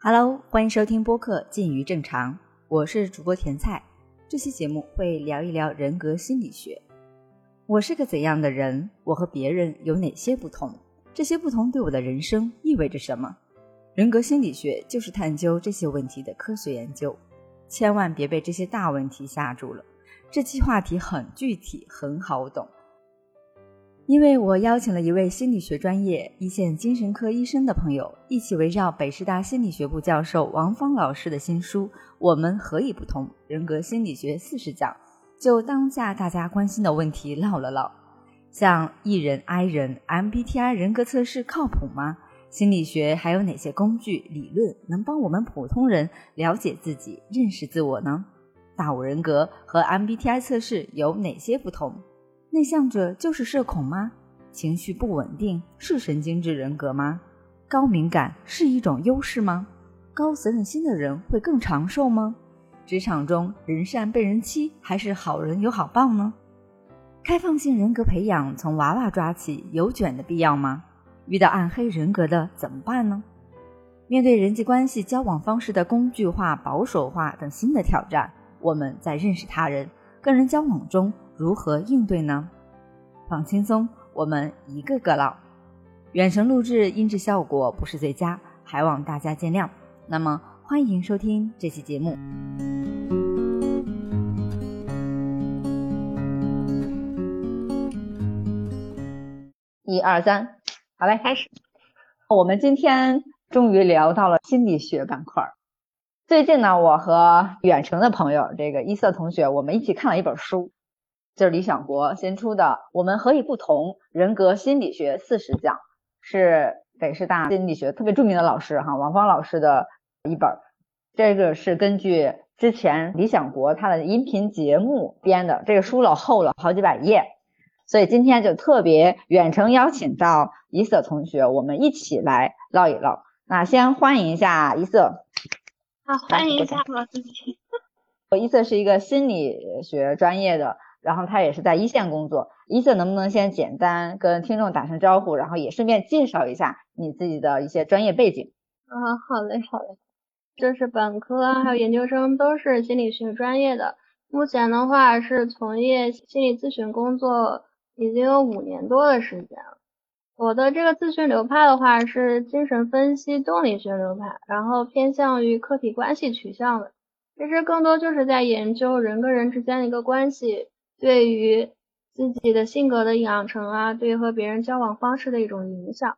Hello，欢迎收听播客《近于正常》，我是主播甜菜。这期节目会聊一聊人格心理学。我是个怎样的人？我和别人有哪些不同？这些不同对我的人生意味着什么？人格心理学就是探究这些问题的科学研究。千万别被这些大问题吓住了。这期话题很具体，很好懂。因为我邀请了一位心理学专业、一线精神科医生的朋友，一起围绕北师大心理学部教授王芳老师的新书《我们何以不同：人格心理学四十讲》，就当下大家关心的问题唠了唠。像 E 人、I 人、MBTI 人格测试靠谱吗？心理学还有哪些工具、理论能帮我们普通人了解自己、认识自我呢？大五人格和 MBTI 测试有哪些不同？内向者就是社恐吗？情绪不稳定是神经质人格吗？高敏感是一种优势吗？高责任心的人会更长寿吗？职场中人善被人欺还是好人有好报呢？开放性人格培养从娃娃抓起有卷的必要吗？遇到暗黑人格的怎么办呢？面对人际关系交往方式的工具化、保守化等新的挑战，我们在认识他人、跟人交往中。如何应对呢？放轻松，我们一个个唠。远程录制音质效果不是最佳，还望大家见谅。那么，欢迎收听这期节目。一二三，好嘞，开始。我们今天终于聊到了心理学板块。最近呢，我和远程的朋友这个一色同学，我们一起看了一本书。就是李想国新出的《我们何以不同：人格心理学四十讲》，是北师大心理学特别著名的老师哈王芳老师的一本。这个是根据之前李想国他的音频节目编的，这个书老厚了，好几百页。所以今天就特别远程邀请到一色同学，我们一起来唠一唠。那先欢迎一下一色。好，欢迎一下我自己。我 一色是一个心理学专业的。然后他也是在一线工作，一色能不能先简单跟听众打声招呼，然后也顺便介绍一下你自己的一些专业背景？啊，好嘞，好嘞，就是本科还有研究生都是心理学专业的，目前的话是从业心理咨询工作已经有五年多的时间了。我的这个咨询流派的话是精神分析动力学流派，然后偏向于客体关系取向的，其实更多就是在研究人跟人之间的一个关系。对于自己的性格的养成啊，对和别人交往方式的一种影响。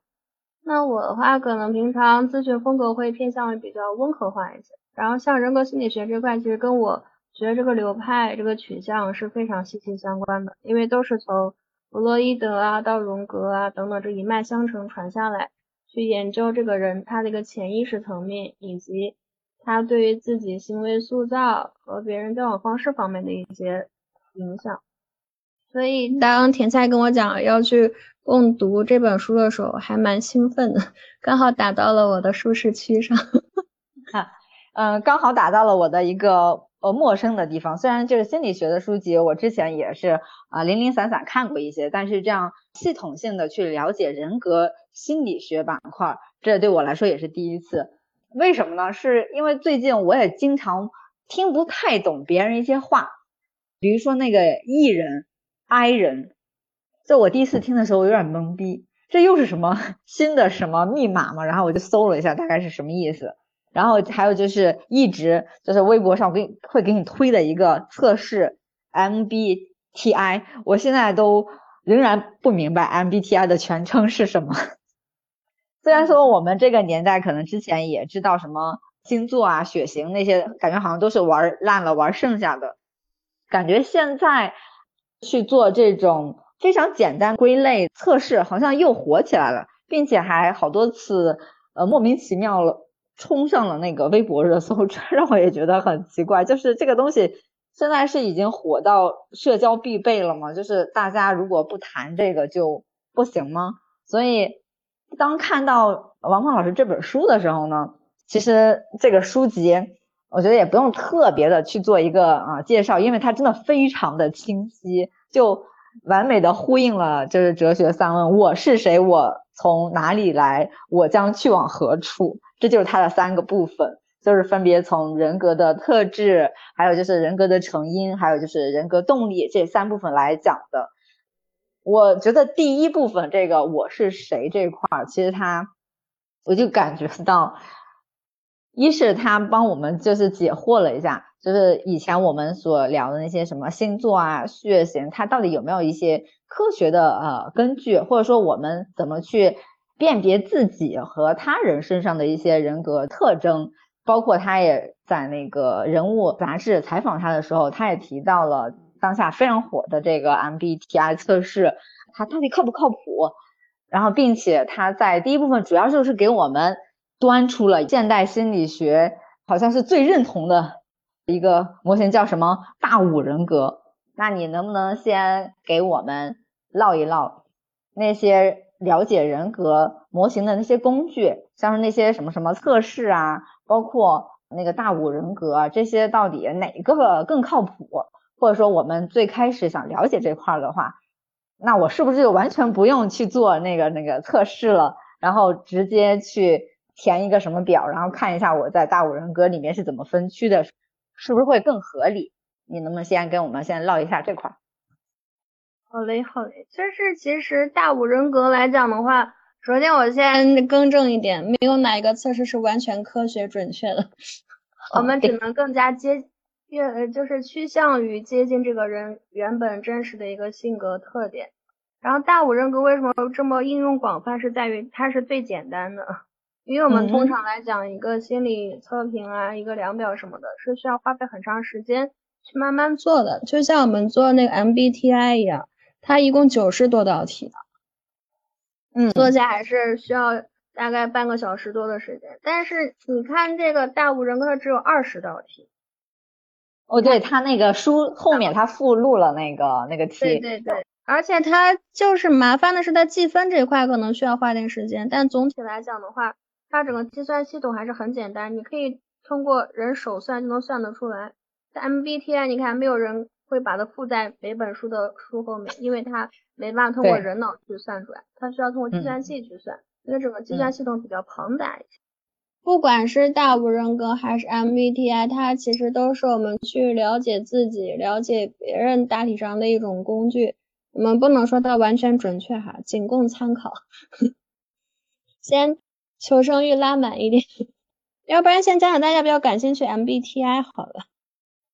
那我的话，可能平常咨询风格会偏向于比较温和化一些。然后像人格心理学这块，其实跟我学这个流派、这个取向是非常息息相关的，因为都是从弗洛伊德啊到荣格啊等等这一脉相承传下来，去研究这个人他的一个潜意识层面，以及他对于自己行为塑造和别人交往方式方面的一些。影响，所以当甜菜跟我讲要去共读这本书的时候，还蛮兴奋的，刚好打到了我的舒适区上。哈，嗯，刚好打到了我的一个呃陌生的地方。虽然就是心理学的书籍，我之前也是啊零零散散看过一些，但是这样系统性的去了解人格心理学板块，这对我来说也是第一次。为什么呢？是因为最近我也经常听不太懂别人一些话。比如说那个 E 人、I 人，在我第一次听的时候，我有点懵逼，这又是什么 新的什么密码吗？然后我就搜了一下，大概是什么意思。然后还有就是一直就是微博上我给你会给你推的一个测试 MBTI，我现在都仍然不明白 MBTI 的全称是什么。虽然说我们这个年代可能之前也知道什么星座啊、血型那些，感觉好像都是玩烂了、玩剩下的。感觉现在去做这种非常简单归类测试，好像又火起来了，并且还好多次呃莫名其妙了冲上了那个微博热搜，这让我也觉得很奇怪。就是这个东西现在是已经火到社交必备了吗？就是大家如果不谈这个就不行吗？所以当看到王胖老师这本书的时候呢，其实这个书籍我觉得也不用特别的去做一个啊介绍，因为它真的非常的清晰，就完美的呼应了就是哲学三问：我是谁？我从哪里来？我将去往何处？这就是它的三个部分，就是分别从人格的特质，还有就是人格的成因，还有就是人格动力这三部分来讲的。我觉得第一部分这个我是谁这块儿，其实它我就感觉到。一是他帮我们就是解惑了一下，就是以前我们所聊的那些什么星座啊、血型，它到底有没有一些科学的呃根据，或者说我们怎么去辨别自己和他人身上的一些人格特征？包括他也在那个人物杂志采访他的时候，他也提到了当下非常火的这个 MBTI 测试，它到底靠不靠谱？然后，并且他在第一部分主要就是给我们。端出了现代心理学好像是最认同的一个模型，叫什么大五人格？那你能不能先给我们唠一唠那些了解人格模型的那些工具，像是那些什么什么测试啊，包括那个大五人格这些，到底哪个更靠谱？或者说我们最开始想了解这块的话，那我是不是就完全不用去做那个那个测试了，然后直接去？填一个什么表，然后看一下我在大五人格里面是怎么分区的，是不是会更合理？你能不能先跟我们先唠一下这块？好嘞，好嘞。就是其实大五人格来讲的话，首先我先更正一点，没有哪一个测试是完全科学准确的，我们只能更加接越就是趋向于接近这个人原本真实的一个性格特点。然后大五人格为什么这么应用广泛，是在于它是最简单的。因为我们通常来讲，一个心理测评啊，一个量表什么的，是需要花费很长时间去慢慢做的。就像我们做那个 MBTI 一样，它一共九十多道题的，嗯，做起来还是需要大概半个小时多的时间。但是你看这个大五人格，它只有二十道题。哦，对，它那个书后面它附录了那个那个题。对对对，而且它就是麻烦的是在计分这块可能需要花点时间，但总体来讲的话。它整个计算系统还是很简单，你可以通过人手算就能算得出来。在 MBTI，你看没有人会把它附在每本书的书后面，因为它没办法通过人脑去算出来，它需要通过计算器去算，因为整个计算系统比较庞大一些。不管是大五人格还是 MBTI，它其实都是我们去了解自己、了解别人大体上的一种工具。我们不能说它完全准确哈，仅供参考。先。求生欲拉满一点，要不然先讲讲大家比较感兴趣 MBTI 好了。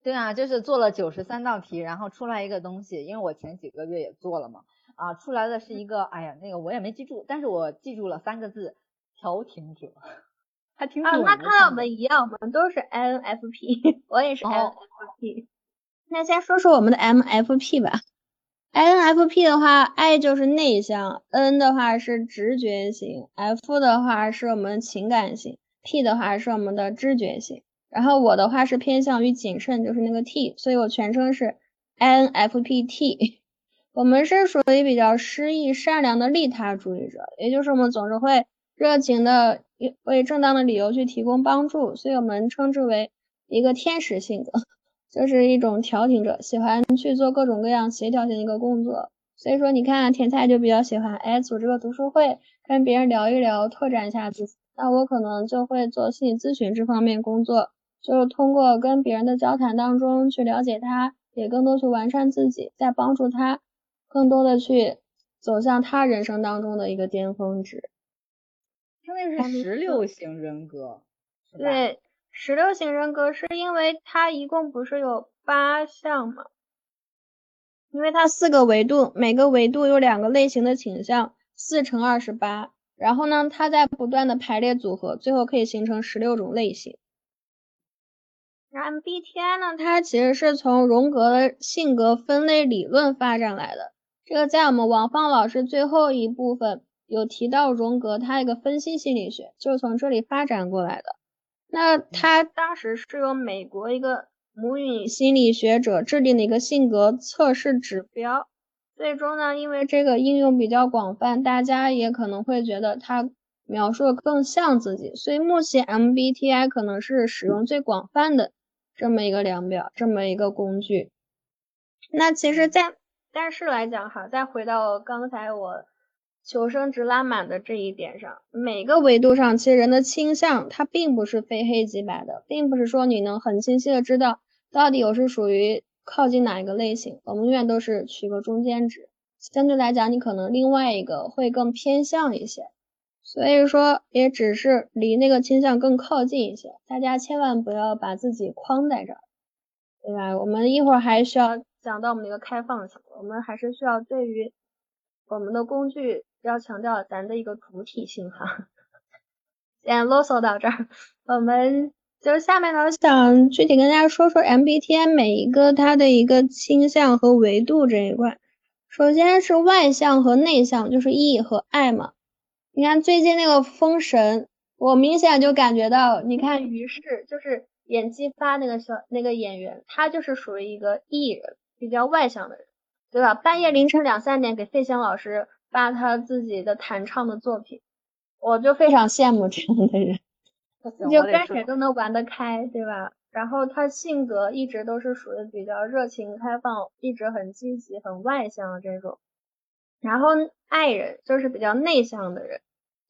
对啊，就是做了九十三道题，然后出来一个东西，因为我前几个月也做了嘛，啊，出来的是一个，哎呀，那个我也没记住，但是我记住了三个字，调停者，还挺啊，那看我们一样，我们都是 INFP，我也是 INFP。那先说说我们的 MFP 吧。INFP 的话，I 就是内向，N 的话是直觉型，F 的话是我们情感型，P 的话是我们的知觉型。然后我的话是偏向于谨慎，就是那个 T，所以我全称是 INFPT。我们是属于比较诗意、善良的利他主义者，也就是我们总是会热情的为正当的理由去提供帮助，所以我们称之为一个天使性格。就是一种调停者，喜欢去做各种各样协调性的一个工作。所以说，你看甜菜就比较喜欢哎组织个读书会，跟别人聊一聊，拓展一下自己。那我可能就会做心理咨询这方面工作，就是通过跟别人的交谈当中去了解他，也更多去完善自己，再帮助他更多的去走向他人生当中的一个巅峰值。因为是十六型人格，对。十六型人格是因为它一共不是有八项吗？因为它四个维度，每个维度有两个类型的倾向，四乘二十八。然后呢，它在不断的排列组合，最后可以形成十六种类型。MBTI 呢，它其实是从荣格的性格分类理论发展来的。这个在我们王放老师最后一部分有提到荣格他一个分析心理学，就是从这里发展过来的。那他当时是由美国一个母语心理学者制定的一个性格测试指标，最终呢，因为这个应用比较广泛，大家也可能会觉得它描述的更像自己，所以目前 MBTI 可能是使用最广泛的这么一个量表，这么一个工具。那其实，在但是来讲哈，再回到刚才我求生值拉满的这一点上，每个维度上，其实人的倾向它并不是非黑即白的，并不是说你能很清晰的知道到底我是属于靠近哪一个类型，我们永远都是取个中间值。相对来讲，你可能另外一个会更偏向一些。所以说，也只是离那个倾向更靠近一些。大家千万不要把自己框在这儿，对吧？我们一会儿还需要讲到我们的一个开放性，我们还是需要对于我们的工具要强调咱的一个主体性哈。先啰嗦到这儿，我们就下面呢想具体跟大家说说 MBTI 每一个它的一个倾向和维度这一块。首先是外向和内向，就是 E 和 I 嘛。你看最近那个封神，我明显就感觉到，你看于适就是演技发那个小那个演员，他就是属于一个艺人，比较外向的人，对吧？半夜凌晨两三点给费翔老师发他自己的弹唱的作品，我就非常羡慕这样的人，就跟谁都能玩得开，对吧？然后他性格一直都是属于比较热情开放，一直很积极、很外向的这种。然后爱人就是比较内向的人。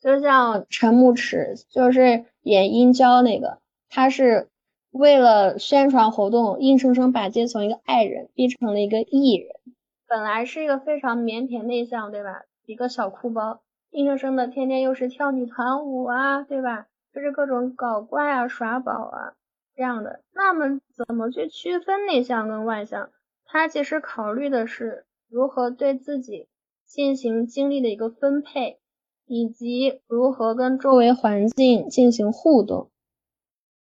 就像陈牧驰，就是演殷郊那个，他是为了宣传活动，硬生生把自己从一个爱人逼成了一个艺人。本来是一个非常腼腆内向，对吧？一个小哭包，硬生生的天天又是跳女团舞啊，对吧？就是各种搞怪啊、耍宝啊这样的。那么怎么去区分内向跟外向？他其实考虑的是如何对自己进行精力的一个分配。以及如何跟周围环境进行互动。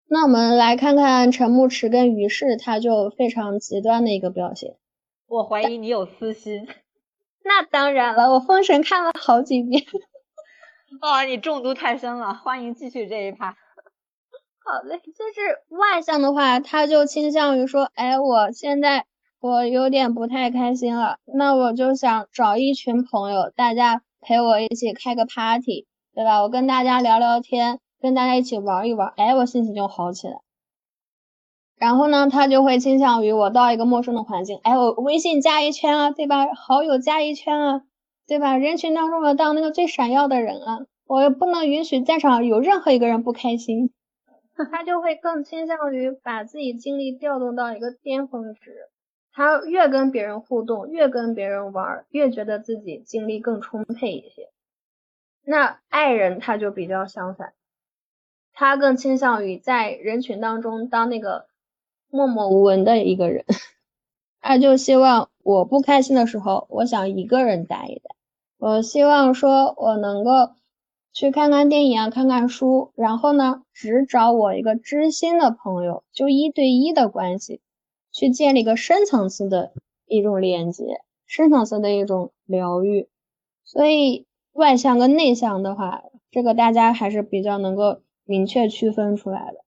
那我们来看看陈牧驰跟于适，他就非常极端的一个表现。我怀疑你有私心。那当然了，我封神看了好几遍。哦，你中毒太深了。欢迎继续这一趴。好嘞，就是外向的话，他就倾向于说，哎，我现在我有点不太开心了，那我就想找一群朋友，大家。陪我一起开个 party，对吧？我跟大家聊聊天，跟大家一起玩一玩，哎，我心情就好起来。然后呢，他就会倾向于我到一个陌生的环境，哎，我微信加一圈啊，对吧？好友加一圈啊，对吧？人群当中我当那个最闪耀的人啊，我又不能允许在场有任何一个人不开心。他就会更倾向于把自己精力调动到一个巅峰值。他越跟别人互动，越跟别人玩，越觉得自己精力更充沛一些。那爱人他就比较相反，他更倾向于在人群当中当那个默默无闻的一个人。他就希望我不开心的时候，我想一个人待一待。我希望说我能够去看看电影啊，看看书，然后呢，只找我一个知心的朋友，就一对一的关系。去建立一个深层次的一种连接，深层次的一种疗愈。所以外向跟内向的话，这个大家还是比较能够明确区分出来的。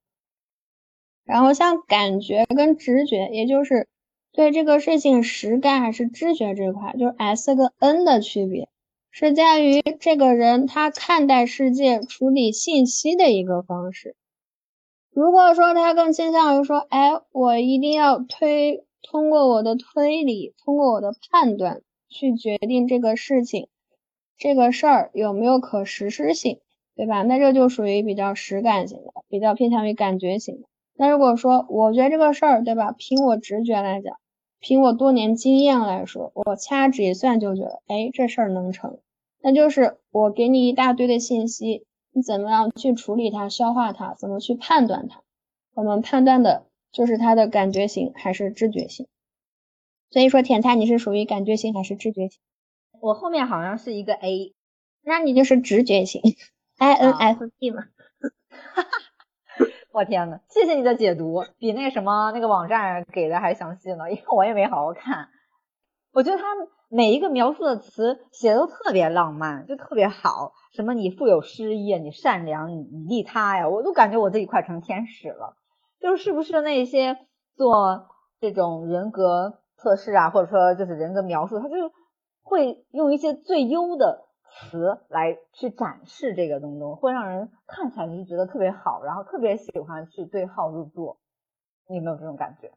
然后像感觉跟直觉，也就是对这个事情实感还是知觉这块，就是 S 跟 N 的区别，是在于这个人他看待世界、处理信息的一个方式。如果说他更倾向于说，哎，我一定要推通过我的推理，通过我的判断去决定这个事情，这个事儿有没有可实施性，对吧？那这就属于比较实感型的，比较偏向于感觉型的。那如果说我觉得这个事儿，对吧？凭我直觉来讲，凭我多年经验来说，我掐指一算就觉得，哎，这事儿能成。那就是我给你一大堆的信息。你怎么样去处理它、消化它？怎么去判断它？我们判断的就是它的感觉型还是知觉型。所以说，甜菜你是属于感觉型还是知觉型？我后面好像是一个 A，那你就是直觉型，INFP 嘛。哈哈，我天呐，谢谢你的解读，比那什么那个网站给的还详细呢，因为我也没好好看。我觉得他。每一个描述的词写的都特别浪漫，就特别好。什么你富有诗意啊，你善良，你你利他呀，我都感觉我自己快成天使了。就是是不是那些做这种人格测试啊，或者说就是人格描述，他就会用一些最优的词来去展示这个东东，会让人看起来就觉得特别好，然后特别喜欢去对号入座。你有没有这种感觉？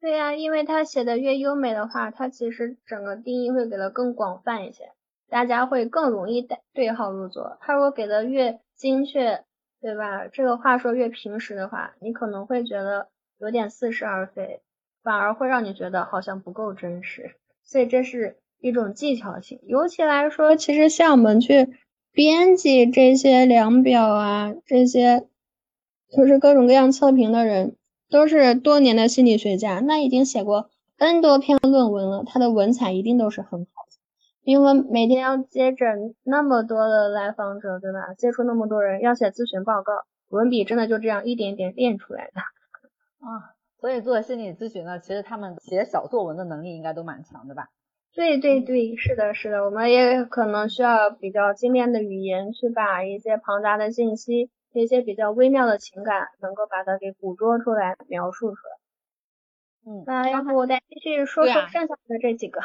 对呀，因为他写的越优美的话，他其实整个定义会给的更广泛一些，大家会更容易对对号入座。他如果给的越精确，对吧？这个话说越平实的话，你可能会觉得有点似是而非，反而会让你觉得好像不够真实。所以这是一种技巧性。尤其来说，其实像我们去编辑这些量表啊，这些就是各种各样测评的人。都是多年的心理学家，那已经写过 N 多篇论文了，他的文采一定都是很好的。因为每天要接诊那么多的来访者，对吧？接触那么多人，要写咨询报告，文笔真的就这样一点点练出来的啊。所以做心理咨询呢，其实他们写小作文的能力应该都蛮强的吧？对对对，是的，是的，我们也可能需要比较精炼的语言去把一些庞杂的信息。一些比较微妙的情感，能够把它给捕捉出来、描述出来。嗯，那要不我再继续说说剩下的这几个。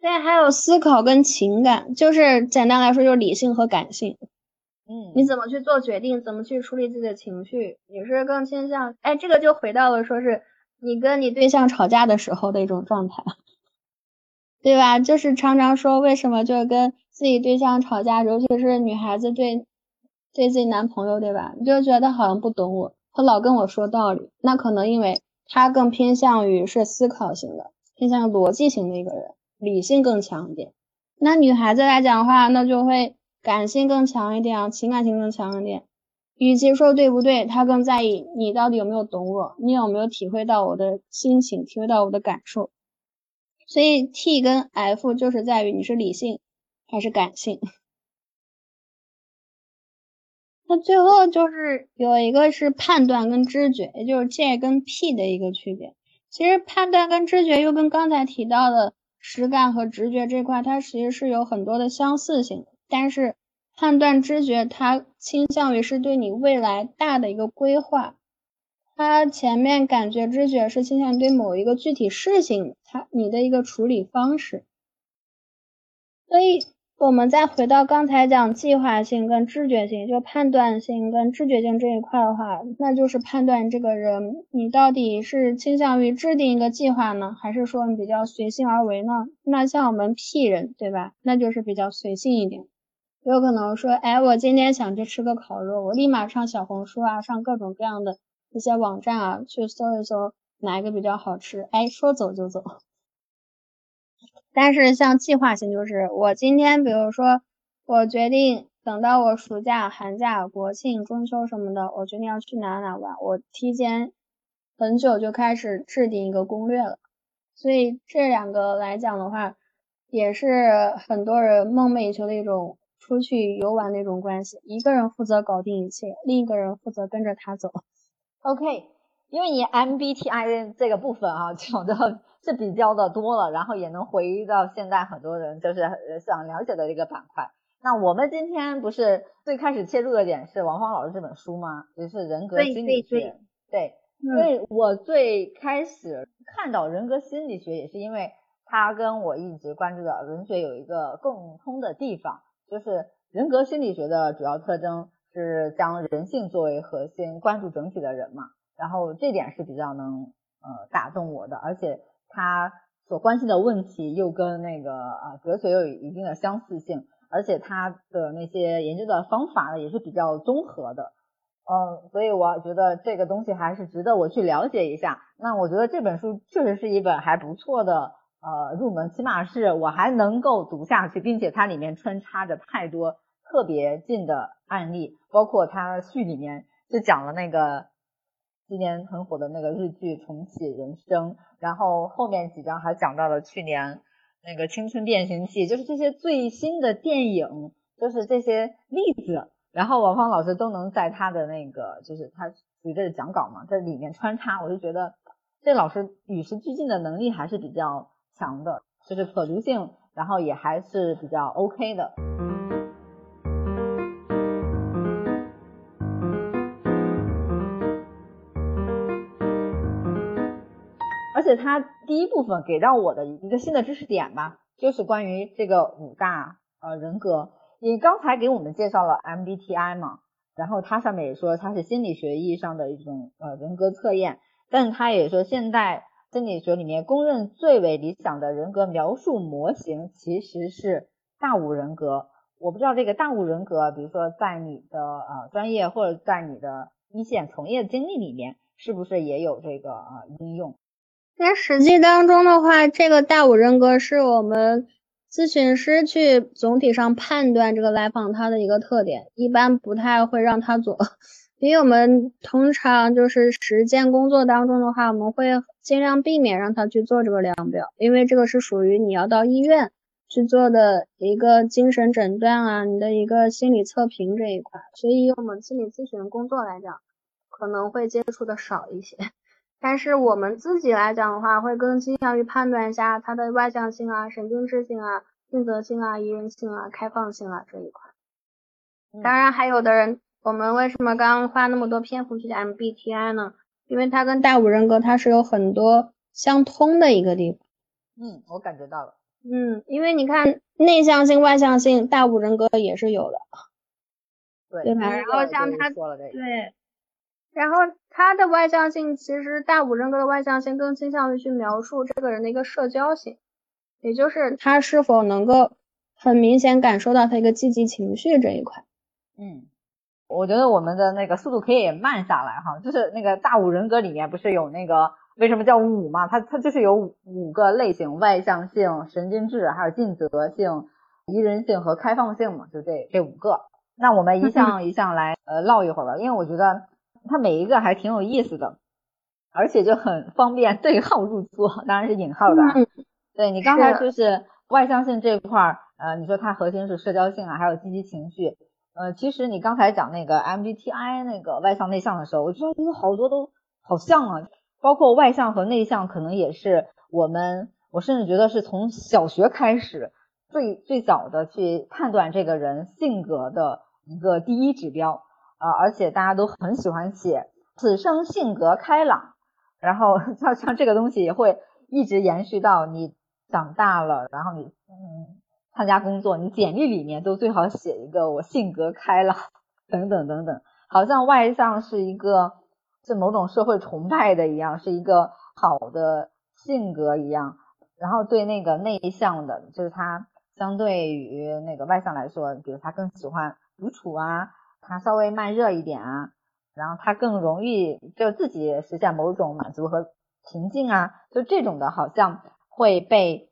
对，还有思考跟情感，就是简单来说，就是理性和感性。嗯，你怎么去做决定，怎么去处理自己的情绪？你是更倾向……哎，这个就回到了说是你跟你对象吵架的时候的一种状态，对吧？就是常常说为什么就跟自己对象吵架，尤其是女孩子对。对自己男朋友对吧？你就觉得好像不懂我，他老跟我说道理，那可能因为他更偏向于是思考型的，偏向逻辑型的一个人，理性更强一点。那女孩子来讲话，那就会感性更强一点，情感性更强一点。与其说对不对，她更在意你到底有没有懂我，你有没有体会到我的心情，体会到我的感受。所以 T 跟 F 就是在于你是理性还是感性。那最后就是有一个是判断跟知觉，也就是 J 跟 P 的一个区别。其实判断跟知觉又跟刚才提到的实感和直觉这块，它其实是有很多的相似性。但是判断知觉，它倾向于是对你未来大的一个规划，它前面感觉知觉是倾向于对某一个具体事情，它你的一个处理方式。所以。我们再回到刚才讲计划性跟知觉性，就判断性跟知觉性这一块的话，那就是判断这个人你到底是倾向于制定一个计划呢，还是说你比较随性而为呢？那像我们 P 人，对吧？那就是比较随性一点，有可能说，哎，我今天想去吃个烤肉，我立马上小红书啊，上各种各样的一些网站啊，去搜一搜哪一个比较好吃，哎，说走就走。但是像计划性，就是我今天，比如说，我决定等到我暑假、寒假、国庆、中秋什么的，我决定要去哪哪玩，我提前很久就开始制定一个攻略了。所以这两个来讲的话，也是很多人梦寐以求的一种出去游玩的一种关系。一个人负责搞定一切，另一个人负责跟着他走。OK，因为你 MBTI 这个部分啊，讲的。是比较的多了，然后也能回忆到现在很多人就是想了解的一个板块。那我们今天不是最开始切入的点是王芳老师这本书吗？就是人格心理学。对，因为我最开始看到人格心理学，也是因为它跟我一直关注的文学有一个共通的地方，就是人格心理学的主要特征是将人性作为核心，关注整体的人嘛。然后这点是比较能呃打动我的，而且。他所关心的问题又跟那个啊哲学又有一定的相似性，而且他的那些研究的方法呢也是比较综合的，嗯，所以我觉得这个东西还是值得我去了解一下。那我觉得这本书确实是一本还不错的呃入门，起码是我还能够读下去，并且它里面穿插着太多特别近的案例，包括它序里面就讲了那个。今年很火的那个日剧《重启人生》，然后后面几章还讲到了去年那个《青春变形记》，就是这些最新的电影，就是这些例子。然后王芳老师都能在他的那个，就是他随着讲稿嘛，在里面穿插，我就觉得这老师与时俱进的能力还是比较强的，就是可读性，然后也还是比较 OK 的。且它第一部分给到我的一个新的知识点吧，就是关于这个五大呃人格，你刚才给我们介绍了 MBTI 嘛，然后它上面也说它是心理学意义上的一种呃人格测验，但是它也说现代心理学里面公认最为理想的人格描述模型其实是大五人格。我不知道这个大五人格，比如说在你的呃专业或者在你的一线从业经历里面，是不是也有这个呃应用？在实际当中的话，这个大五人格是我们咨询师去总体上判断这个来访他的一个特点，一般不太会让他做，因为我们通常就是实践工作当中的话，我们会尽量避免让他去做这个量表，因为这个是属于你要到医院去做的一个精神诊断啊，你的一个心理测评这一块，所以以我们心理咨询工作来讲，可能会接触的少一些。但是我们自己来讲的话，会更倾向于判断一下他的外向性啊、神经质性啊、尽责性啊、宜人性啊、开放性啊这一块。当然，还有的人，我们为什么刚刚花那么多篇幅去讲 MBTI 呢？因为它跟大五人格它是有很多相通的一个地方。嗯，我感觉到了。嗯，因为你看内向性、外向性，大五人格也是有的。对，对吧？然后像他，对。然后他的外向性，其实大五人格的外向性更倾向于去描述这个人的一个社交性，也就是他是否能够很明显感受到他一个积极情绪这一块。嗯，我觉得我们的那个速度可以慢下来哈，就是那个大五人格里面不是有那个为什么叫五嘛？它它就是有五个类型：外向性、神经质、还有尽责性、宜人性和开放性嘛，就这这五个。那我们一项一项来呃唠一会儿吧，因为我觉得。它每一个还挺有意思的，而且就很方便对号入座，当然是引号的。嗯对你刚才就是外向性这一块儿，呃，你说它核心是社交性啊，还有积极情绪。呃，其实你刚才讲那个 MBTI 那个外向内向的时候，我觉得有好多都好像啊，包括外向和内向，可能也是我们，我甚至觉得是从小学开始最最早的去判断这个人性格的一个第一指标。啊，而且大家都很喜欢写此生性格开朗，然后像像这个东西也会一直延续到你长大了，然后你嗯参加工作，你简历里面都最好写一个我性格开朗等等等等，好像外向是一个是某种社会崇拜的一样，是一个好的性格一样，然后对那个内向的，就是他相对于那个外向来说，比如他更喜欢独处啊。他稍微慢热一点啊，然后他更容易就自己实现某种满足和平静啊，就这种的，好像会被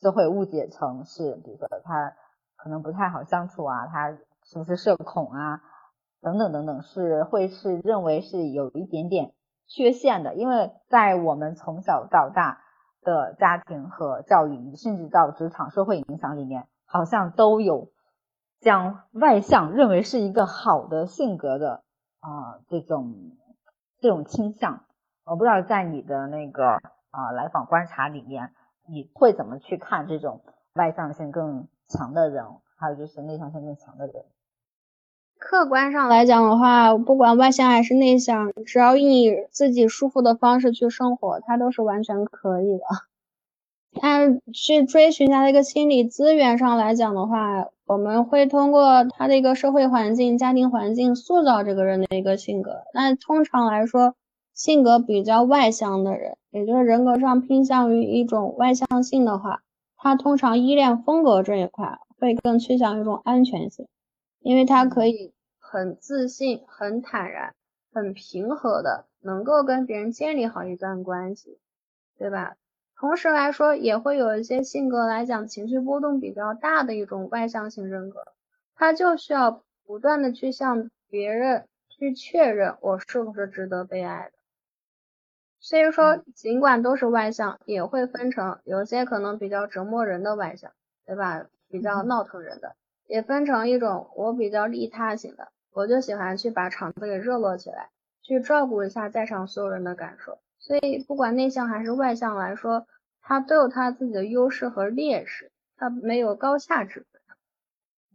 社会误解成是，比如说他可能不太好相处啊，他是不是社恐啊，等等等等，是会是认为是有一点点缺陷的，因为在我们从小到大的家庭和教育，甚至到职场社会影响里面，好像都有。将外向认为是一个好的性格的啊这种这种倾向，我不知道在你的那个啊来访观察里面，你会怎么去看这种外向性更强的人，还有就是内向性更强的人？客观上来讲的话，不管外向还是内向，只要以自己舒服的方式去生活，他都是完全可以的。按去追寻他的一个心理资源上来讲的话。我们会通过他的一个社会环境、家庭环境塑造这个人的一个性格。那通常来说，性格比较外向的人，也就是人格上偏向于一种外向性的话，他通常依恋风格这一块会更趋向于一种安全性，因为他可以很自信、很坦然、很平和的能够跟别人建立好一段关系，对吧？同时来说，也会有一些性格来讲情绪波动比较大的一种外向型人格，他就需要不断的去向别人去确认我是不是值得被爱的。所以说，尽管都是外向，也会分成有些可能比较折磨人的外向，对吧？比较闹腾人的，也分成一种我比较利他型的，我就喜欢去把场子给热络起来，去照顾一下在场所有人的感受。所以，不管内向还是外向来说，他都有他自己的优势和劣势，他没有高下之分。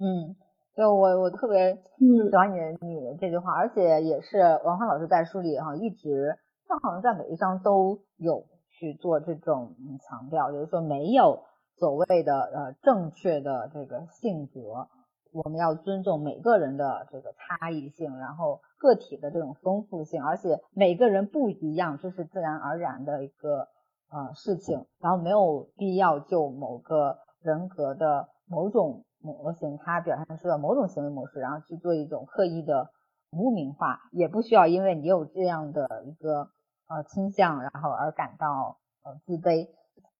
嗯，对我我特别喜欢你的你这句话，而且也是王欢老师在书里哈一直，他好像在每一章都有去做这种强调，就是说没有所谓的呃正确的这个性格，我们要尊重每个人的这个差异性，然后个体的这种丰富性，而且每个人不一样，这是自然而然的一个呃事情，然后没有必要就某个人格的某种模型，它表现出的某种行为模式，然后去做一种刻意的污名化，也不需要因为你有这样的一个呃倾向，然后而感到呃自卑。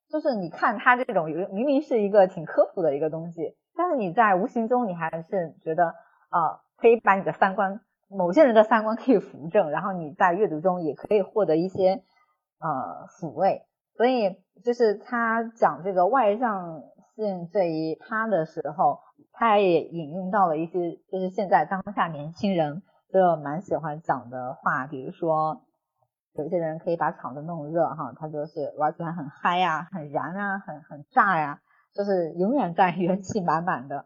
就是你看他这种有明明是一个挺科普的一个东西，但是你在无形中你还是觉得啊，可以把你的三观，某些人的三观可以扶正，然后你在阅读中也可以获得一些呃抚慰。所以就是他讲这个外向性这一趴的时候，他也引用到了一些就是现在当下年轻人都蛮喜欢讲的话，比如说。有些人可以把场子弄热哈，他就是玩起来很嗨呀、很燃啊、很很炸呀，就是永远在元气满满的。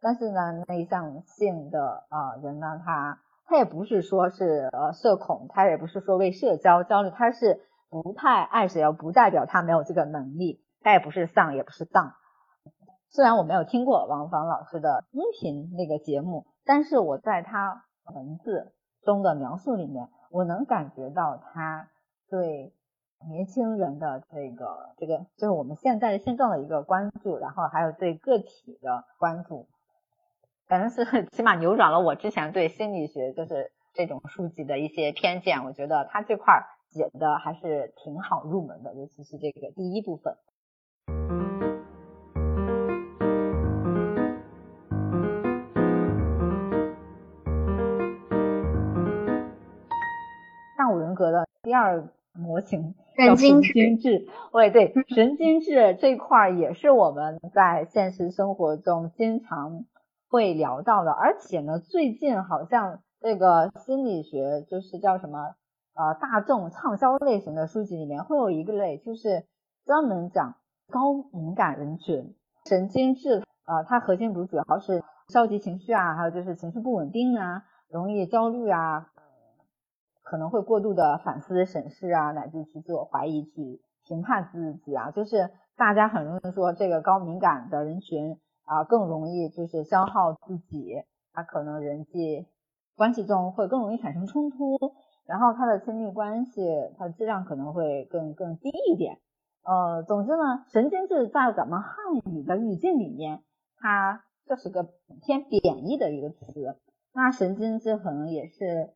但是呢，内向性的啊人呢，他他也不是说是呃社恐，他也不是说为社交焦虑，他是不太爱社交，不代表他没有这个能力。他也不是丧，也不是荡。虽然我没有听过王芳老师的音频那个节目，但是我在他文字中的描述里面。我能感觉到他对年轻人的这个这个，就是我们现在的现状的一个关注，然后还有对个体的关注，反正是 起码扭转了我之前对心理学就是这种书籍的一些偏见。我觉得他这块写的还是挺好入门的，尤其是这个第一部分。人格的第二模型叫神经质，喂对，神经质这块也是我们在现实生活中经常会聊到的，而且呢，最近好像这个心理学就是叫什么呃大众畅销类型的书籍里面会有一个类，就是专门讲高敏感人群神经质，呃，它核心不是主要是消极情绪啊，还有就是情绪不稳定啊，容易焦虑啊。可能会过度的反思、审视啊，乃至去自我怀疑、去评判自己啊，就是大家很容易说这个高敏感的人群啊，更容易就是消耗自己，他可能人际关系中会更容易产生冲突，然后他的亲密关系它的质量可能会更更低一点。呃，总之呢，神经质在咱们汉语的语境里面，它就是个偏贬义的一个词，那神经质可能也是。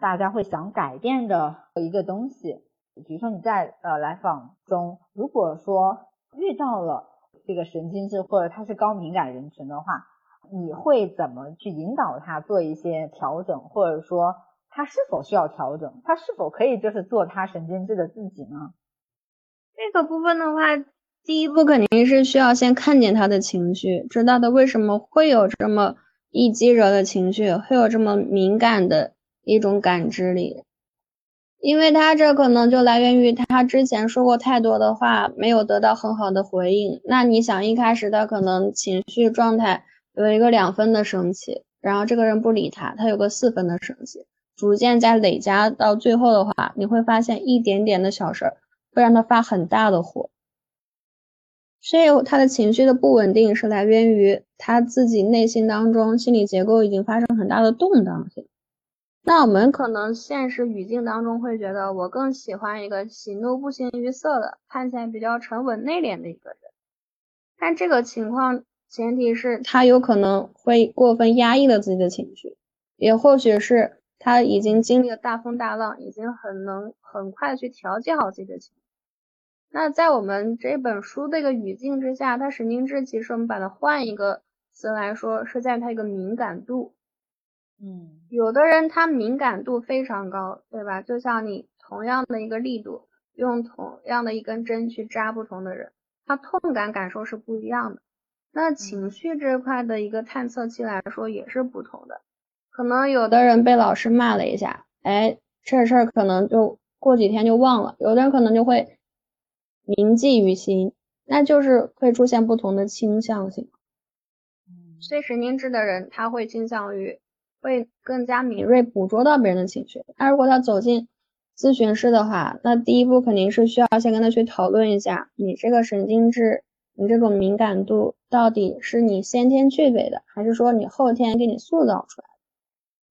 大家会想改变的一个东西，比如说你在呃来访中，如果说遇到了这个神经质或者他是高敏感人群的话，你会怎么去引导他做一些调整，或者说他是否需要调整，他是否可以就是做他神经质的自己呢？这个部分的话，第一步肯定是需要先看见他的情绪，知道他为什么会有这么易激惹的情绪，会有这么敏感的。一种感知力，因为他这可能就来源于他之前说过太多的话，没有得到很好的回应。那你想，一开始他可能情绪状态有一个两分的生气，然后这个人不理他，他有个四分的生气，逐渐在累加到最后的话，你会发现一点点的小事儿会让他发很大的火。所以他的情绪的不稳定是来源于他自己内心当中心理结构已经发生很大的动荡性。那我们可能现实语境当中会觉得，我更喜欢一个喜怒不形于色的，看起来比较沉稳内敛的一个人。但这个情况前提是他有可能会过分压抑了自己的情绪，也或许是他已经经历了大风大浪，已经很能很快去调节好自己的情绪。那在我们这本书这个语境之下，他神经质，其实我们把它换一个词来说，是在他一个敏感度。嗯，有的人他敏感度非常高，对吧？就像你同样的一个力度，用同样的一根针去扎不同的人，他痛感感受是不一样的。那情绪这块的一个探测器来说也是不同的。可能有的人被老师骂了一下，哎，这事儿可能就过几天就忘了；有的人可能就会铭记于心，那就是会出现不同的倾向性。所以神经质的人他会倾向于。会更加敏锐捕捉到别人的情绪。那如果他走进咨询室的话，那第一步肯定是需要先跟他去讨论一下，你这个神经质你这种敏感度到底是你先天具备的，还是说你后天给你塑造出来的？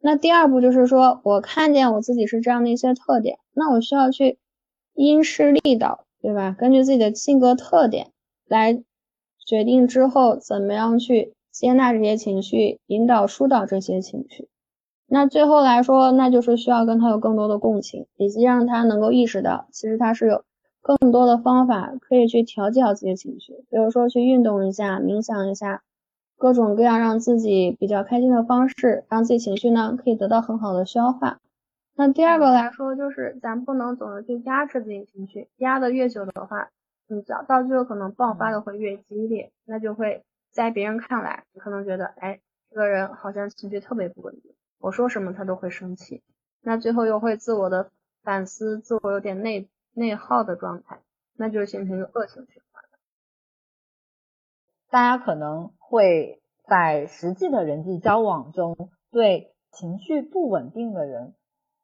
那第二步就是说我看见我自己是这样的一些特点，那我需要去因势利导，对吧？根据自己的性格特点来决定之后怎么样去接纳这些情绪，引导疏导这些情绪。那最后来说，那就是需要跟他有更多的共情，以及让他能够意识到，其实他是有。更多的方法可以去调节好自己的情绪，比如说去运动一下、冥想一下，各种各样让自己比较开心的方式，让自己情绪呢可以得到很好的消化。那第二个来说，就是咱不能总是去压制自己情绪，压的越久的话，你到到最后可能爆发的会越激烈，那就会在别人看来，可能觉得，哎，这个人好像情绪特别不稳定，我说什么他都会生气，那最后又会自我的反思，自我有点内。内耗的状态，那就是形成一个恶性循环。大家可能会在实际的人际交往中，对情绪不稳定的人，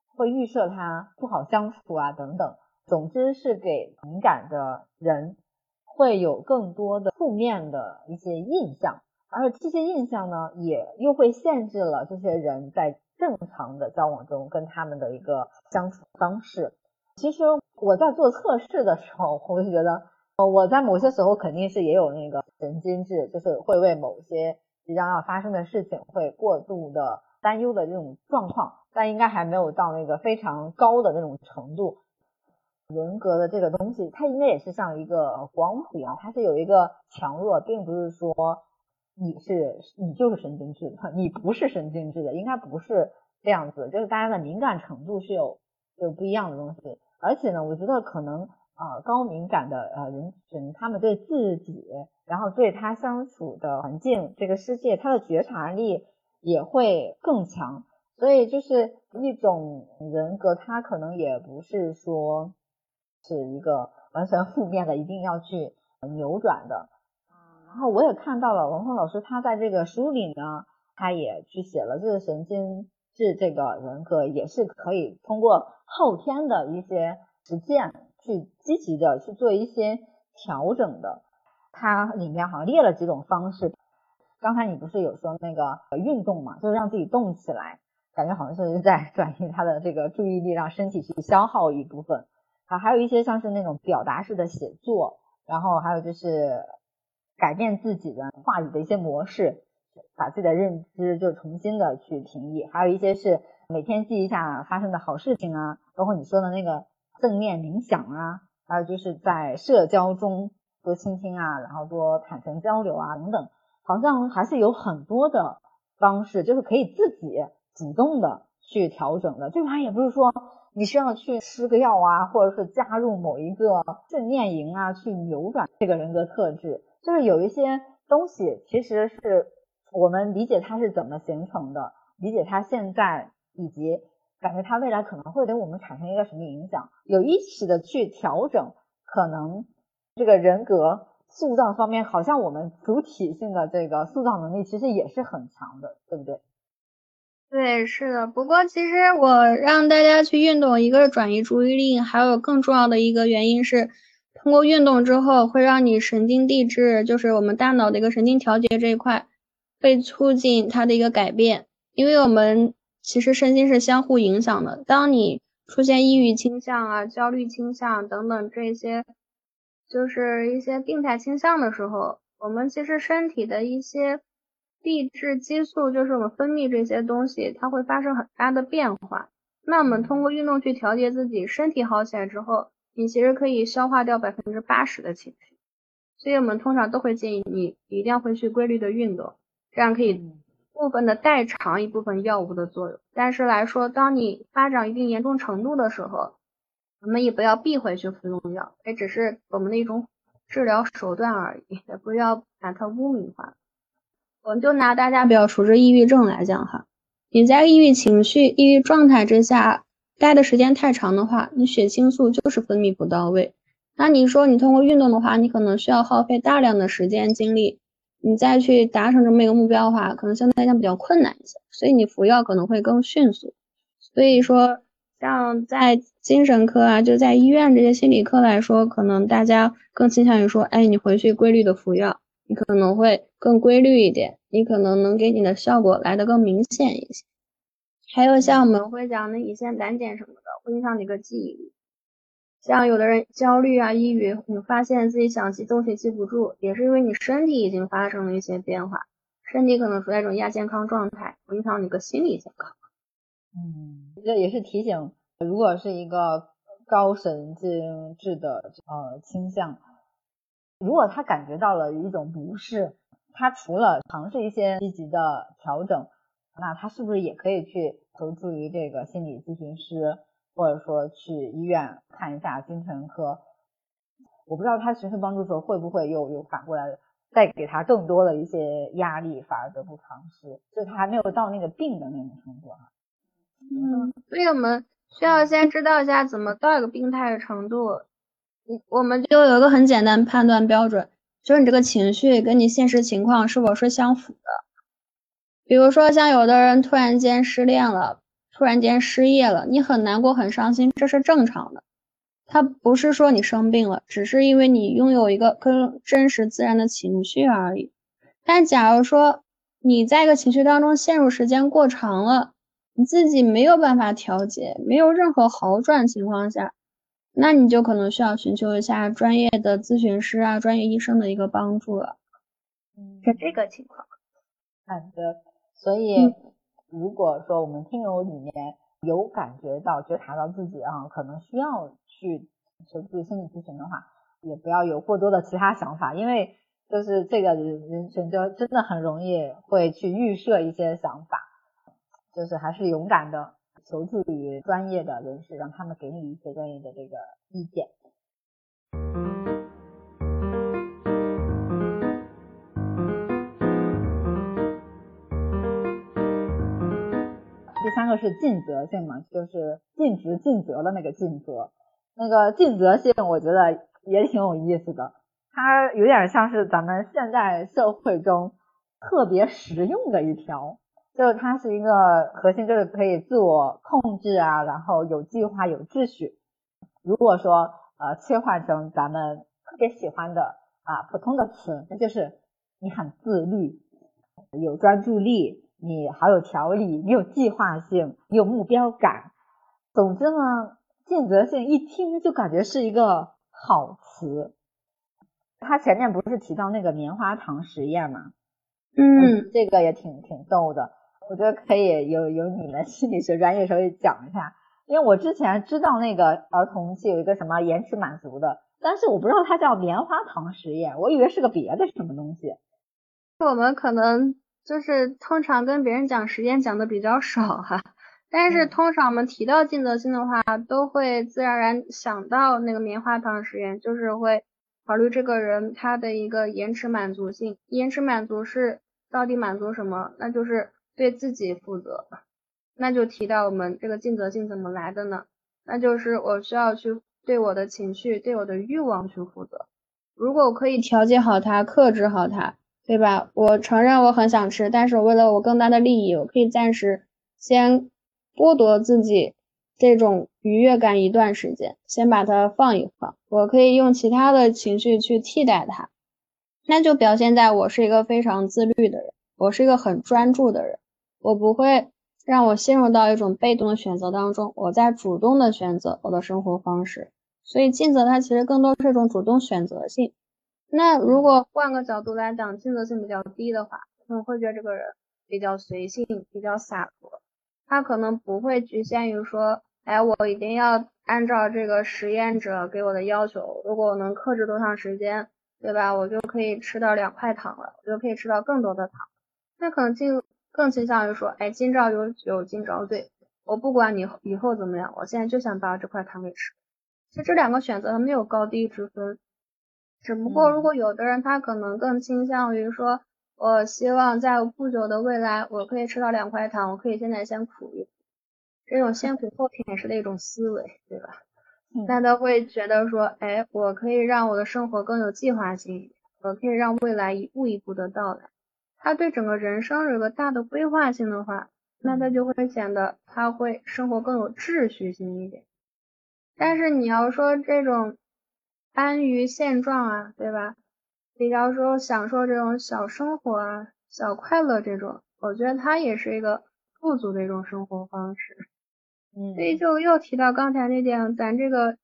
会预设他不好相处啊等等。总之是给敏感的人会有更多的负面的一些印象，而这些印象呢，也又会限制了这些人在正常的交往中跟他们的一个相处方式。其实我在做测试的时候，我就觉得，呃，我在某些时候肯定是也有那个神经质，就是会为某些即将要发生的事情会过度的担忧的这种状况，但应该还没有到那个非常高的那种程度。人格的这个东西，它应该也是像一个光谱一样，它是有一个强弱，并不是说你是你就是神经质的，你不是神经质的，应该不是这样子，就是大家的敏感程度是有有不一样的东西。而且呢，我觉得可能啊，高敏感的呃人群，他们对自己，然后对他相处的环境、这个世界，他的觉察力也会更强。所以就是一种人格，他可能也不是说是一个完全负面的，一定要去扭转的。然后我也看到了王峰老师他在这个书里呢，他也去写了这个神经质这个人格，也是可以通过。后天的一些实践，去积极的去做一些调整的，它里面好像列了几种方式。刚才你不是有说那个运动嘛，就是让自己动起来，感觉好像是在 转移他的这个注意力，让身体去消耗一部分。啊，还有一些像是那种表达式的写作，然后还有就是改变自己的话语的一些模式，把自己的认知就重新的去平移。还有一些是。每天记一下发生的好事情啊，包括你说的那个正念冥想啊，还有就是在社交中多倾听啊，然后多坦诚交流啊等等，好像还是有很多的方式，就是可以自己主动的去调整的。这玩意也不是说你需要去吃个药啊，或者是加入某一个训练营啊，去扭转这个人格特质。就是有一些东西，其实是我们理解它是怎么形成的，理解它现在。以及感觉他未来可能会对我们产生一个什么影响，有意识的去调整，可能这个人格塑造方面，好像我们主体性的这个塑造能力其实也是很强的，对不对？对，是的。不过其实我让大家去运动，一个是转移注意力，还有更重要的一个原因是，通过运动之后会让你神经递质，就是我们大脑的一个神经调节这一块，被促进它的一个改变，因为我们。其实身心是相互影响的。当你出现抑郁倾向啊、焦虑倾向等等这些，就是一些病态倾向的时候，我们其实身体的一些递质激素，就是我们分泌这些东西，它会发生很大的变化。那我们通过运动去调节自己，身体好起来之后，你其实可以消化掉百分之八十的情绪。所以我们通常都会建议你一定要会去规律的运动，这样可以。部分的代偿一部分药物的作用，但是来说，当你发展一定严重程度的时候，我们也不要避讳去服用药，也只是我们的一种治疗手段而已，也不要把它污名化。我们就拿大家比较熟知抑郁症来讲哈，你在抑郁情绪、抑郁状态之下待的时间太长的话，你血清素就是分泌不到位。那你说你通过运动的话，你可能需要耗费大量的时间精力。你再去达成这么一个目标的话，可能相对来讲比较困难一些，所以你服药可能会更迅速。所以说，像在精神科啊，就在医院这些心理科来说，可能大家更倾向于说，哎，你回去规律的服药，你可能会更规律一点，你可能能给你的效果来得更明显一些。还有像我们会讲的乙酰胆碱什么的，会影响你个记忆力。像有的人焦虑啊、抑郁，你发现自己想记东西记不住，也是因为你身体已经发生了一些变化，身体可能处在一种亚健康状态，会影响你个心理健康。嗯，这也是提醒。如果是一个高神经质的呃倾向，如果他感觉到了一种不适，他除了尝试一些积极的调整，那他是不是也可以去求助于这个心理咨询师，或者说去医院看一下精神科？我不知道他寻求帮助的时候会不会又又反过来再给他更多的一些压力，反而得不偿失，就他还没有到那个病的那种程度哈。嗯，所以我们。需要先知道一下怎么到一个病态的程度，你我们就有一个很简单判断标准，就是你这个情绪跟你现实情况是否是相符的。比如说像有的人突然间失恋了，突然间失业了，你很难过很伤心，这是正常的。他不是说你生病了，只是因为你拥有一个更真实自然的情绪而已。但假如说你在一个情绪当中陷入时间过长了，你自己没有办法调节，没有任何好转情况下，那你就可能需要寻求一下专业的咨询师啊、专业医生的一个帮助了。嗯，是这个情况。好的，所以如果说我们听友里面有感觉到、觉察到自己啊，可能需要去求助心理咨询的话，也不要有过多的其他想法，因为就是这个人群就真的很容易会去预设一些想法。就是还是勇敢的求助于专业的人士，让他们给你一些专业的这个意见。第三个是尽责性嘛，就是尽职尽责的那个尽责。那个尽责性，我觉得也挺有意思的，它有点像是咱们现在社会中特别实用的一条。就是它是一个核心，就是可以自我控制啊，然后有计划、有秩序。如果说呃切换成咱们特别喜欢的啊普通的词，那就是你很自律，有专注力，你好有条理，你有计划性，你有目标感。总之呢，尽责性一听就感觉是一个好词。他前面不是提到那个棉花糖实验吗？嗯，这个也挺挺逗的。我觉得可以有有你们心理学专业稍微讲一下，因为我之前知道那个儿童期有一个什么延迟满足的，但是我不知道它叫棉花糖实验，我以为是个别的什么东西。我们可能就是通常跟别人讲实验讲的比较少哈，但是通常我们提到尽责性的话，都会自然而然想到那个棉花糖实验，就是会考虑这个人他的一个延迟满足性，延迟满足是到底满足什么？那就是。对自己负责，那就提到我们这个尽责性怎么来的呢？那就是我需要去对我的情绪、对我的欲望去负责。如果我可以调节好它、克制好它，对吧？我承认我很想吃，但是为了我更大的利益，我可以暂时先剥夺自己这种愉悦感一段时间，先把它放一放。我可以用其他的情绪去替代它，那就表现在我是一个非常自律的人，我是一个很专注的人。我不会让我陷入到一种被动的选择当中，我在主动的选择我的生活方式。所以尽责它其实更多是一种主动选择性。那如果换个角度来讲，尽责性比较低的话，可能会觉得这个人比较随性，比较洒脱。他可能不会局限于说，哎，我一定要按照这个实验者给我的要求，如果我能克制多长时间，对吧？我就可以吃到两块糖了，我就可以吃到更多的糖。那可能进。更倾向于说，哎，今朝有酒今朝醉，我不管你以后怎么样，我现在就想把这块糖给吃。其实这两个选择没有高低之分，只不过如果有的人他可能更倾向于说，我希望在不久的未来我可以吃到两块糖，我可以现在先苦一苦，这种先苦 后甜食的一种思维，对吧？那他会觉得说，哎，我可以让我的生活更有计划性，我可以让未来一步一步的到来。他对整个人生有个大的规划性的话，那他就会显得他会生活更有秩序性一点。但是你要说这种安于现状啊，对吧？比较说享受这种小生活啊、小快乐这种，我觉得他也是一个富足的一种生活方式。嗯，所以就又提到刚才那点，咱这个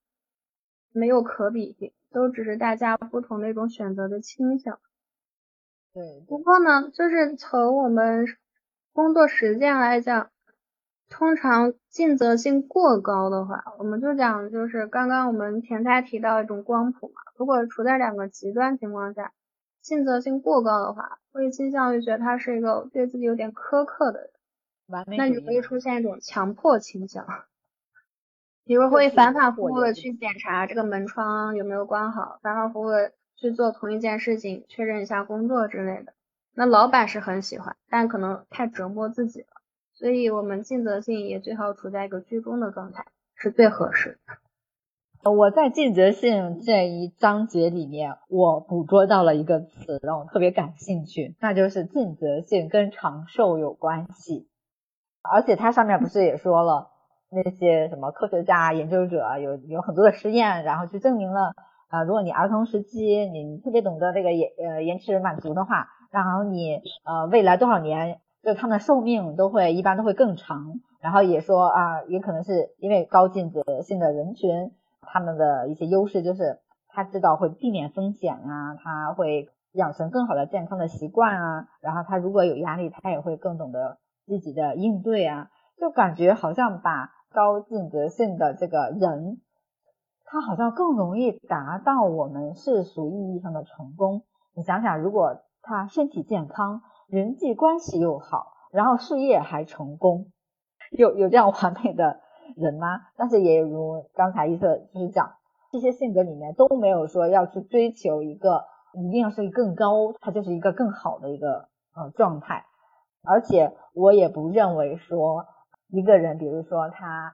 没有可比性，都只是大家不同的一种选择的倾向。对，不过呢，就是从我们工作实践来讲，通常尽责性过高的话，我们就讲就是刚刚我们田太提到一种光谱嘛。如果处在两个极端情况下，尽责性过高的话，会倾向于觉得他是一个对自己有点苛刻的人，那就会出现一种强迫倾向，比如会反反复复的去检查这个门窗有没有关好，反反复复的去做同一件事情，确认一下工作之类的。那老板是很喜欢，但可能太折磨自己了，所以我们尽责性也最好处在一个居中的状态，是最合适的。我在尽责性这一章节里面，我捕捉到了一个词，让我特别感兴趣，那就是尽责性跟长寿有关系。而且它上面不是也说了，那些什么科学家、研究者有有很多的实验，然后去证明了，啊，如果你儿童时期你特别懂得这个延呃延迟满足的话，然后你呃未来多少年，就他们的寿命都会一般都会更长。然后也说啊，也可能是因为高尽责性的人群。他们的一些优势就是他知道会避免风险啊，他会养成更好的健康的习惯啊，然后他如果有压力，他也会更懂得积极的应对啊，就感觉好像把高尽责性的这个人，他好像更容易达到我们世俗意义上的成功。你想想，如果他身体健康，人际关系又好，然后事业还成功，有有这样完美的。人吗？但是也如刚才伊特就是讲，这些性格里面都没有说要去追求一个一定要是更高，他就是一个更好的一个呃状态。而且我也不认为说一个人，比如说他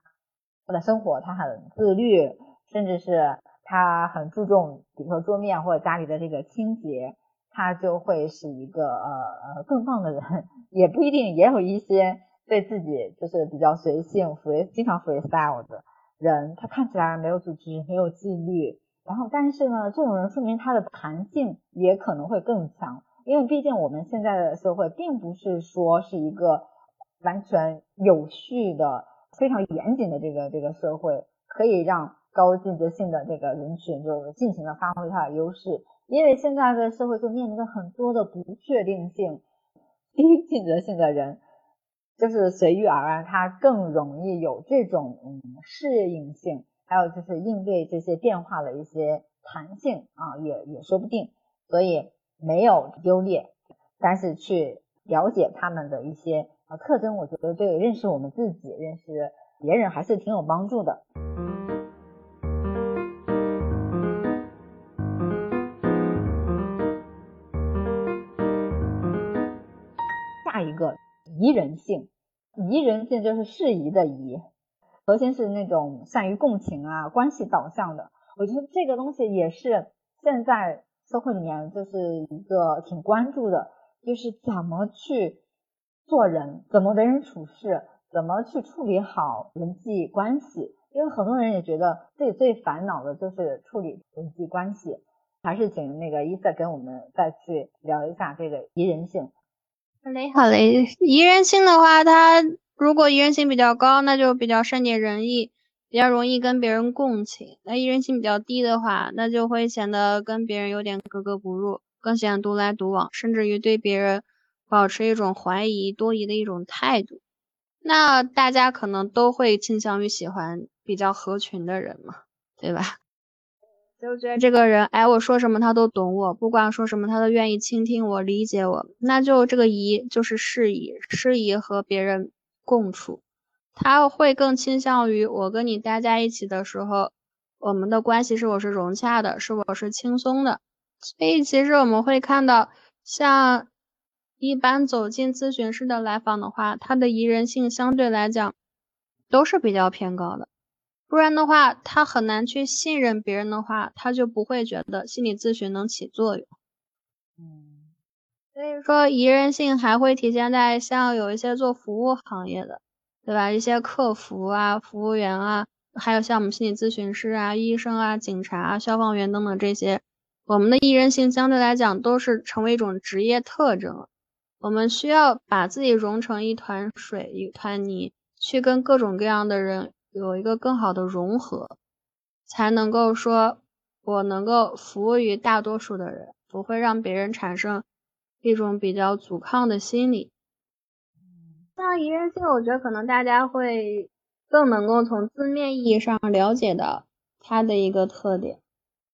他的生活他很自律，甚至是他很注重，比如说桌面或者家里的这个清洁，他就会是一个呃呃更棒的人，也不一定，也有一些。对自己就是比较随性、free、经常 freestyle 的人，他看起来没有组织、没有纪律，然后但是呢，这种人说明他的弹性也可能会更强，因为毕竟我们现在的社会并不是说是一个完全有序的、非常严谨的这个这个社会，可以让高尽责性的这个人群就尽情的发挥他的优势，因为现在的社会就面临着很多的不确定性，低尽责性的人。就是随遇而安，他更容易有这种嗯适应性，还有就是应对这些变化的一些弹性啊，也也说不定。所以没有优劣，但是去了解他们的一些啊特征，我觉得对认识我们自己、认识别人还是挺有帮助的。宜人性，宜人性就是适宜的宜，核心是那种善于共情啊，关系导向的。我觉得这个东西也是现在社会里面就是一个挺关注的，就是怎么去做人，怎么为人处事，怎么去处理好人际关系。因为很多人也觉得自己最烦恼的就是处理人际关系。还是请那个伊瑟跟我们再去聊一下这个宜人性。好嘞，好嘞。宜人性的话，他如果宜人性比较高，那就比较善解人意，比较容易跟别人共情。那宜人性比较低的话，那就会显得跟别人有点格格不入，更喜欢独来独往，甚至于对别人保持一种怀疑、多疑的一种态度。那大家可能都会倾向于喜欢比较合群的人嘛，对吧？就觉得这个人，哎，我说什么他都懂我，不管说什么他都愿意倾听我、理解我，那就这个宜就是适宜，适宜和别人共处，他会更倾向于我跟你待在一起的时候，我们的关系是否是融洽的，是否是轻松的。所以其实我们会看到，像一般走进咨询室的来访的话，他的宜人性相对来讲都是比较偏高的。不然的话，他很难去信任别人的话，他就不会觉得心理咨询能起作用。嗯，所以说宜人性还会体现在像有一些做服务行业的，对吧？一些客服啊、服务员啊，还有像我们心理咨询师啊、医生啊、警察、啊消防员等等这些，我们的宜人性相对来讲都是成为一种职业特征。我们需要把自己融成一团水、一团泥，去跟各种各样的人有一个更好的融合，才能够说，我能够服务于大多数的人，不会让别人产生一种比较阻抗的心理。像宜人性，我觉得可能大家会更能够从字面意义上了解到它的一个特点。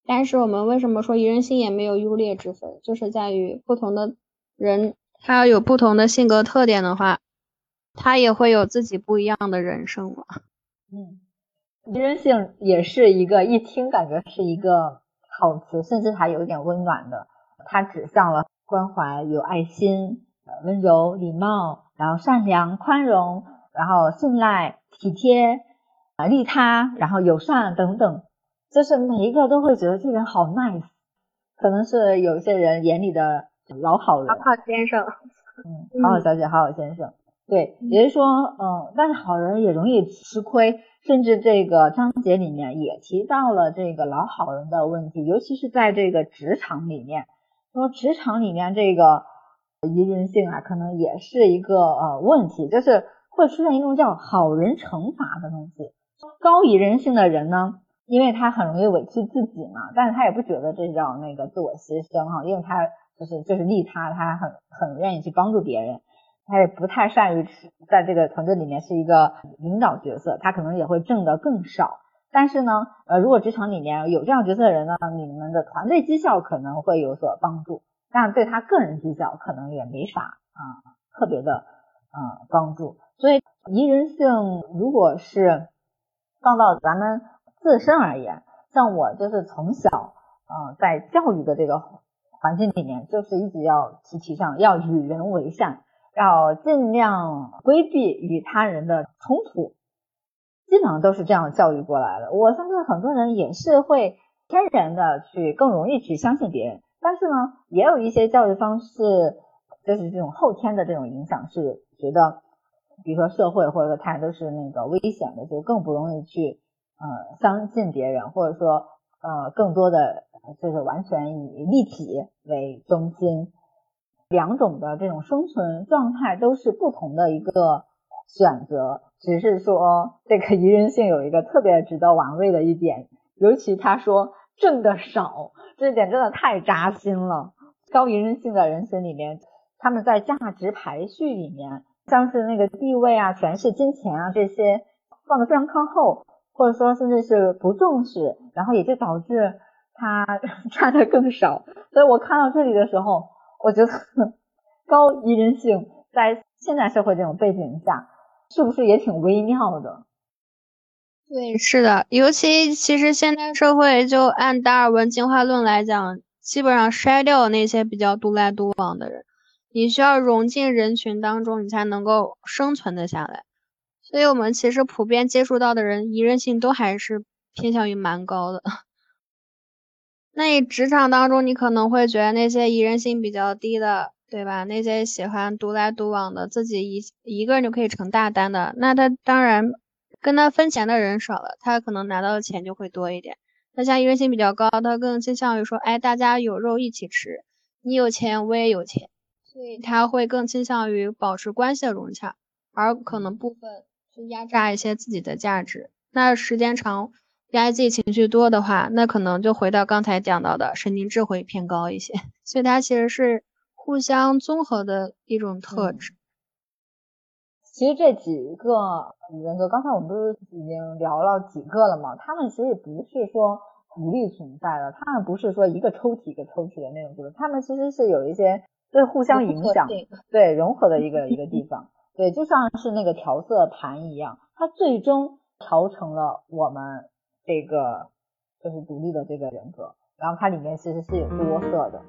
但是我们为什么说宜人性也没有优劣之分？就是在于不同的人，他要有不同的性格特点的话，他也会有自己不一样的人生嘛。嗯，宜人性也是一个一听感觉是一个好词，甚至还有一点温暖的。它指向了关怀、有爱心、温柔、礼貌。然后善良、宽容，然后信赖、体贴，啊，利他，然后友善等等，就是每一个都会觉得这人好 nice，可能是有些人眼里的老好人，好好先生，嗯，好好小姐，好好先生，对，也就是说，嗯，但是好人也容易吃亏，甚至这个章节里面也提到了这个老好人的问题，尤其是在这个职场里面，说职场里面这个。宜人性啊，可能也是一个呃问题，就是会出现一种叫好人惩罚的东西。高宜人性的人呢，因为他很容易委屈自己嘛，但是他也不觉得这叫那个自我牺牲哈，因为他就是就是利他，他很很愿意去帮助别人，他也不太善于在这个团队里面是一个领导角色，他可能也会挣得更少。但是呢，呃，如果职场里面有这样角色的人呢，你们的团队绩效可能会有所帮助。但对他个人绩效可能也没啥啊特别的啊帮助，所以宜人性如果是放到咱们自身而言，像我就是从小啊在教育的这个环境里面，就是一直要提提倡要与人为善，要尽量规避与他人的冲突，基本上都是这样教育过来的。我相信很多人也是会天然的去更容易去相信别人。但是呢，也有一些教育方式，就是这种后天的这种影响，是觉得，比如说社会或者说他都是那个危险的，就更不容易去呃相信别人，或者说呃更多的就是完全以利己为中心，两种的这种生存状态都是不同的一个选择，只是说这个宜人性有一个特别值得玩味的一点，尤其他说挣的少。这一点真的太扎心了。高宜人性的人群里面，他们在价值排序里面，像是那个地位啊、权势、金钱啊这些放的非常靠后，或者说甚至是不重视，然后也就导致他 赚的更少。所以我看到这里的时候，我觉得 高宜人性在现代社会这种背景下，是不是也挺微妙的？对，是的，尤其其实现代社会，就按达尔文进化论来讲，基本上筛掉那些比较独来独往的人，你需要融进人群当中，你才能够生存的下来。所以，我们其实普遍接触到的人，宜人性都还是偏向于蛮高的。那你职场当中，你可能会觉得那些宜人性比较低的，对吧？那些喜欢独来独往的，自己一一个人就可以成大单的，那他当然。跟他分钱的人少了，他可能拿到的钱就会多一点。那像宜人性比较高，他更倾向于说，哎，大家有肉一起吃，你有钱我也有钱，所以他会更倾向于保持关系的融洽，而可能部分去压榨一些自己的价值。那时间长，压抑自己情绪多的话，那可能就回到刚才讲到的神经质会偏高一些。所以它其实是互相综合的一种特质。其实这几个人格，刚才我们不是已经聊了几个了吗？他们其实不是说独立存在的，他们不是说一个抽屉一个抽屉的那种，就是他们其实是有一些对互相影响、对融合的一个 一个地方。对，就像是那个调色盘一样，它最终调成了我们这个就是独立的这个人格，然后它里面其实是有多色的。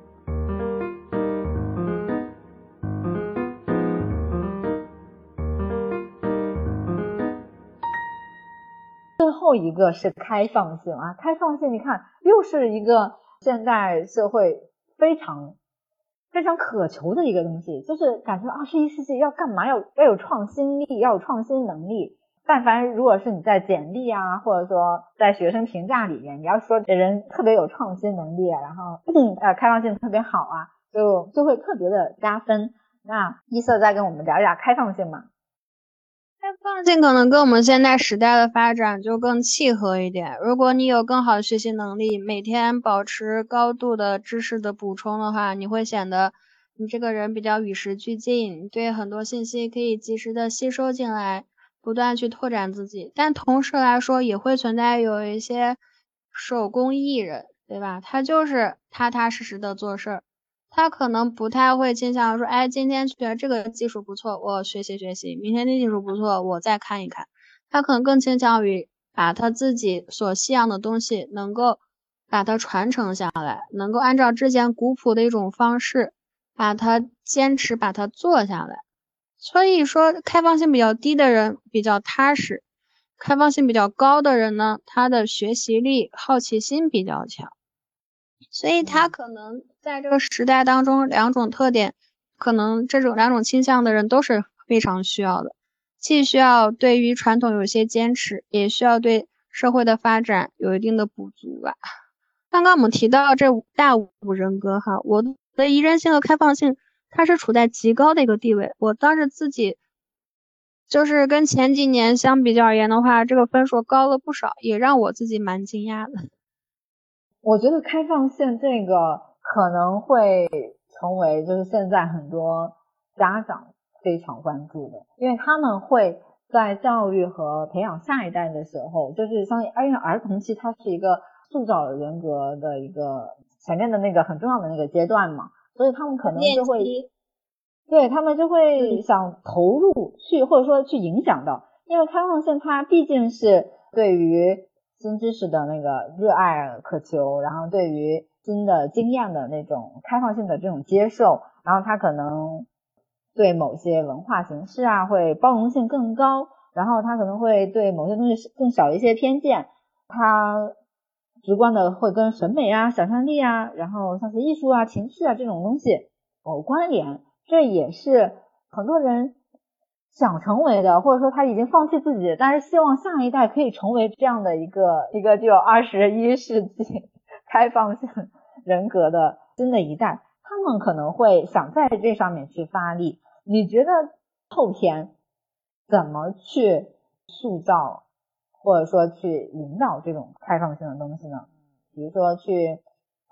最后一个是开放性啊，开放性，你看又是一个现代社会非常非常渴求的一个东西，就是感觉二十一世纪要干嘛？要要有创新力，要有创新能力，但凡如果是你在简历啊，或者说在学生评价里面，你要说这人特别有创新能力，然后 呃开放性特别好啊，就就会特别的加分。那一色再跟我们聊一下开放性嘛？开放性可能跟我们现在时代的发展就更契合一点。如果你有更好的学习能力，每天保持高度的知识的补充的话，你会显得你这个人比较与时俱进，对很多信息可以及时的吸收进来。不断去拓展自己，但同时来说也会存在有一些手工艺人，对吧？他就是踏踏实实的做事儿，他可能不太会倾向于说，哎，今天觉得这个技术不错，我学习学习；明天这技术不错，我再看一看。他可能更倾向于把他自己所信仰的东西能够把它传承下来，能够按照之前古朴的一种方式，把它坚持把它做下来。所以说，开放性比较低的人比较踏实，开放性比较高的人呢，他的学习力、好奇心比较强，所以他可能在这个时代当中，两种特点，可能这种两种倾向的人都是非常需要的，既需要对于传统有一些坚持，也需要对社会的发展有一定的补足吧。刚刚我们提到这五大五人格哈，我的宜人性和开放性。它是处在极高的一个地位，我当时自己就是跟前几年相比较而言的话，这个分数高了不少，也让我自己蛮惊讶的。我觉得开放性这个可能会成为就是现在很多家长非常关注的，因为他们会在教育和培养下一代的时候，就是相当于因为儿童期它是一个塑造人格的一个前面的那个很重要的那个阶段嘛。所以他们可能就会，对他们就会想投入去，或者说去影响到，因为开放性它毕竟是对于新知识的那个热爱渴求，然后对于新的经验的那种开放性的这种接受，然后他可能对某些文化形式啊会包容性更高，然后他可能会对某些东西更少一些偏见，他。直观的会跟审美啊、想象力啊，然后像是艺术啊、情绪啊这种东西有关联，这也是很多人想成为的，或者说他已经放弃自己，但是希望下一代可以成为这样的一个一个具有二十一世纪开放性人格的新的一代，他们可能会想在这上面去发力。你觉得后天怎么去塑造？或者说去引导这种开放性的东西呢？比如说去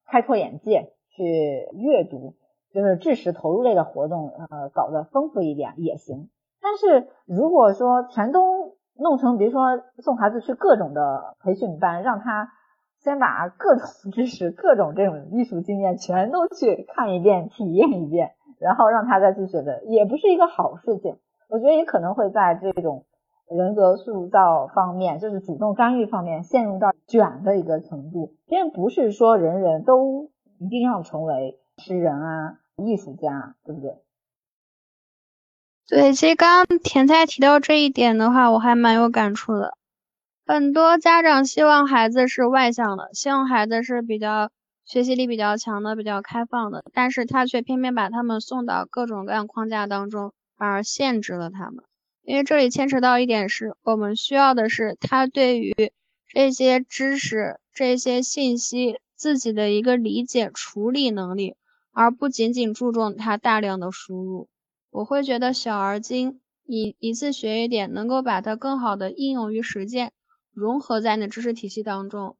开拓眼界，去阅读，就是知识投入类的活动，呃，搞得丰富一点也行。但是如果说全都弄成，比如说送孩子去各种的培训班，让他先把各种 知识、各种这种艺术经验全都去看一遍、体验一遍，然后让他再去学的，也不是一个好事情。我觉得也可能会在这种。人格塑造方面，就是主动干预方面，陷入到卷的一个程度。因为不是说人人都一定要成为诗人啊、艺术家，对不对？对，其实刚刚甜菜提到这一点的话，我还蛮有感触的。很多家长希望孩子是外向的，希望孩子是比较学习力比较强的、比较开放的，但是他却偏偏把他们送到各种各样框架当中，反而限制了他们。因为这里牵扯到一点是，我们需要的是他对于这些知识、这些信息自己的一个理解、处理能力，而不仅仅注重他大量的输入。我会觉得小而精，你一次学一点，能够把它更好的应用于实践，融合在你的知识体系当中，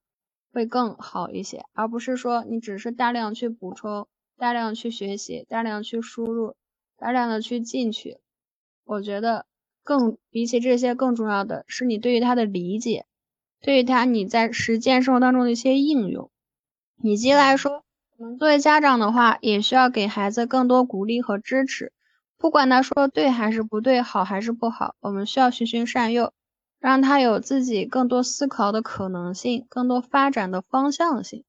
会更好一些，而不是说你只是大量去补充、大量去学习、大量去输入、大量的去进去。我觉得。更比起这些更重要的是你对于他的理解，对于他你在实践生活当中的一些应用，以及来说，我们作为家长的话，也需要给孩子更多鼓励和支持，不管他说对还是不对，好还是不好，我们需要循循善诱，让他有自己更多思考的可能性，更多发展的方向性，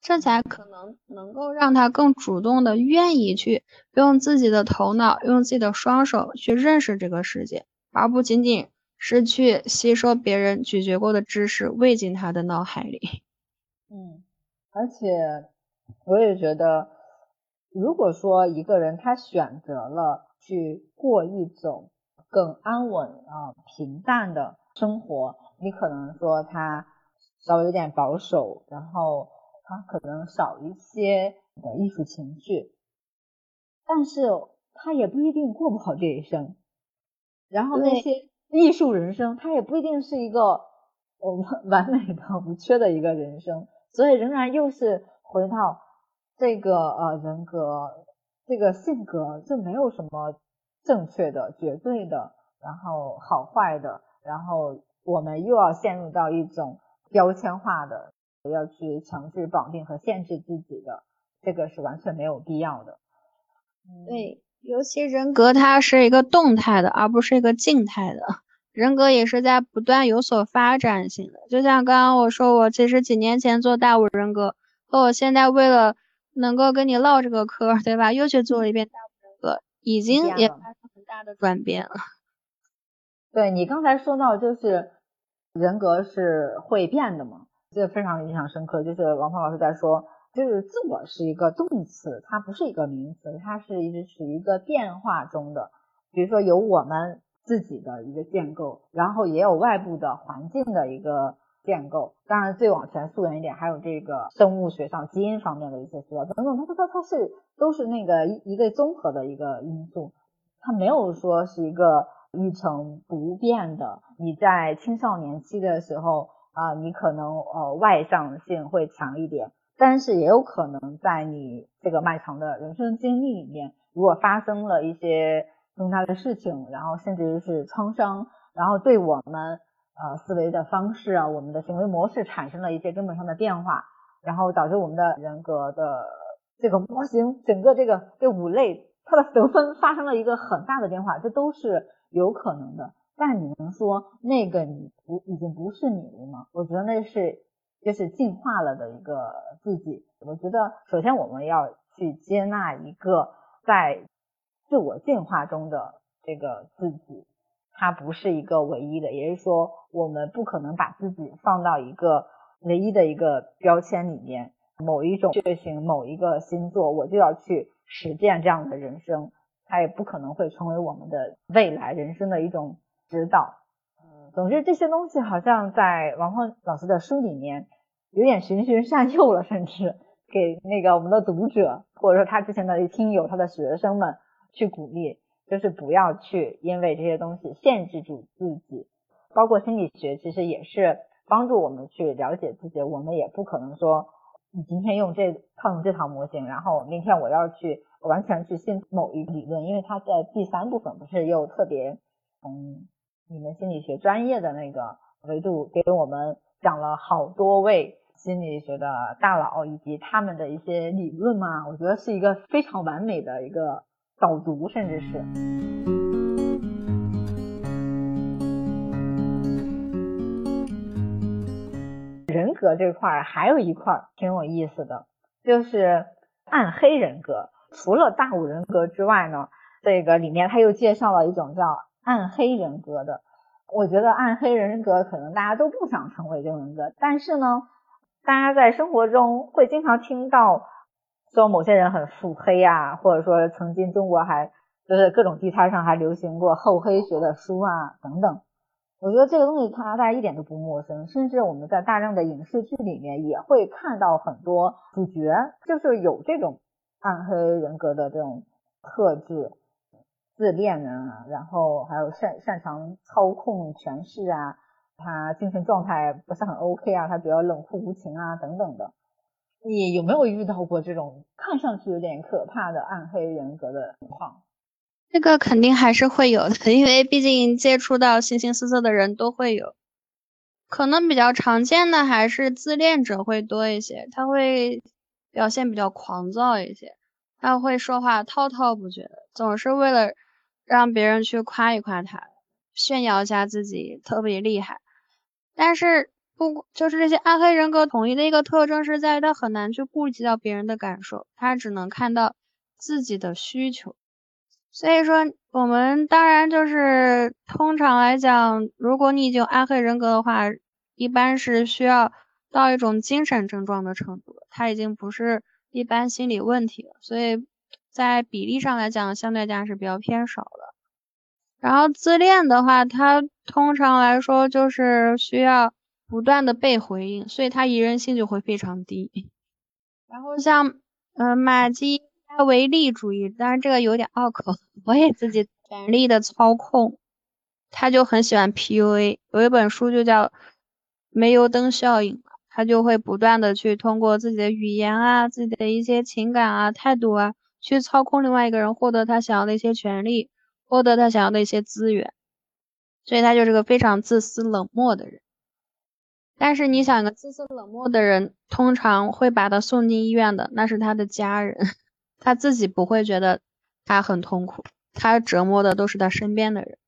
这才可能能够让他更主动的愿意去用自己的头脑，用自己的双手去认识这个世界。而不仅仅是去吸收别人咀嚼过的知识喂进他的脑海里。嗯，而且我也觉得，如果说一个人他选择了去过一种更安稳啊、平淡的生活，你可能说他稍微有点保守，然后他可能少一些的艺术情绪，但是他也不一定过不好这一生。然后那些艺术人生，他也不一定是一个我们 完美的、无缺的一个人生，所以仍然又是回到这个呃人格、这个性格，就没有什么正确的、绝对的，然后好坏的，然后我们又要陷入到一种标签化的，要去强制绑定和限制自己的，这个是完全没有必要的。对。尤其人格，它是一个动态的，而不是一个静态的。人格也是在不断有所发展性的。就像刚刚我说，我其实几年前做大五人格，和我现在为了能够跟你唠这个嗑，对吧？又去做了一遍大五人格，已经也发生很大的转变了。对你刚才说到，就是人格是会变的嘛，这非常印象深刻。就是王鹏老师在说。就是自我是一个动词，它不是一个名词，它是一直处于一个变化中的。比如说有我们自己的一个建构，然后也有外部的环境的一个建构。当然，最往前溯源一点，还有这个生物学上基因方面的一些资料等等。它它它它是都是那个一一个综合的一个因素，它没有说是一个一成不变的。你在青少年期的时候啊，你可能呃外向性会强一点。但是也有可能在你这个漫长的人生经历里面，如果发生了一些重大的事情，然后甚至是创伤，然后对我们呃思维的方式啊，我们的行为模式产生了一些根本上的变化，然后导致我们的人格的这个模型，整个这个这五类它的得分发生了一个很大的变化，这都是有可能的。但你能说那个你不已经不是你了吗？我觉得那是。就是进化了的一个自己，我觉得首先我们要去接纳一个在自我进化中的这个自己，它不是一个唯一的，也就是说我们不可能把自己放到一个唯一的一个标签里面，某一种血型、某一个星座，我就要去实践这样的人生，它也不可能会成为我们的未来人生的一种指导。总之，这些东西好像在王峰老师的书里面有点循循善诱了，甚至给那个我们的读者，或者说他之前的听友、他的学生们去鼓励，就是不要去因为这些东西限制住自己。包括心理学，其实也是帮助我们去了解自己。我们也不可能说，你今天用这套用这套模型，然后明天我要去完全去信某一理论，因为它在第三部分不是又特别嗯。你们心理学专业的那个维度给我们讲了好多位心理学的大佬以及他们的一些理论嘛，我觉得是一个非常完美的一个导读，甚至是人格这块儿还有一块儿挺有意思的，就是暗黑人格。除了大五人格之外呢，这个里面他又介绍了一种叫。暗黑人格的，我觉得暗黑人格可能大家都不想成为这种人格，但是呢，大家在生活中会经常听到说某些人很腹黑啊，或者说曾经中国还就是各种地摊上还流行过厚黑学的书啊等等。我觉得这个东西它大家一点都不陌生，甚至我们在大量的影视剧里面也会看到很多主角就是有这种暗黑人格的这种特质。自恋啊，然后还有擅擅长操控权势啊，他精神状态不是很 OK 啊，他比较冷酷无情啊等等的。你有没有遇到过这种看上去有点可怕的暗黑人格的情况？这个肯定还是会有的，因为毕竟接触到形形色色的人都会有。可能比较常见的还是自恋者会多一些，他会表现比较狂躁一些，他会说话滔滔不绝，总是为了。让别人去夸一夸他，炫耀一下自己特别厉害。但是不就是这些暗黑人格统一的一个特征是在于他很难去顾及到别人的感受，他只能看到自己的需求。所以说，我们当然就是通常来讲，如果你已经暗黑人格的话，一般是需要到一种精神症状的程度，他已经不是一般心理问题了。所以。在比例上来讲，相对来讲是比较偏少的。然后自恋的话，他通常来说就是需要不断的被回应，所以他宜人性就会非常低。然后像，嗯，马基维利主义，当然这个有点拗口，我也自己全力的操控，他就很喜欢 PUA，有一本书就叫《煤油灯效应》，他就会不断的去通过自己的语言啊，自己的一些情感啊、态度啊，去操控另外一个人，获得他想要的一些权利。获得他想要的一些资源，所以他就是个非常自私冷漠的人。但是你想，一个自私冷漠的人，通常会把他送进医院的，那是他的家人，他自己不会觉得他很痛苦，他折磨的都是他身边的人。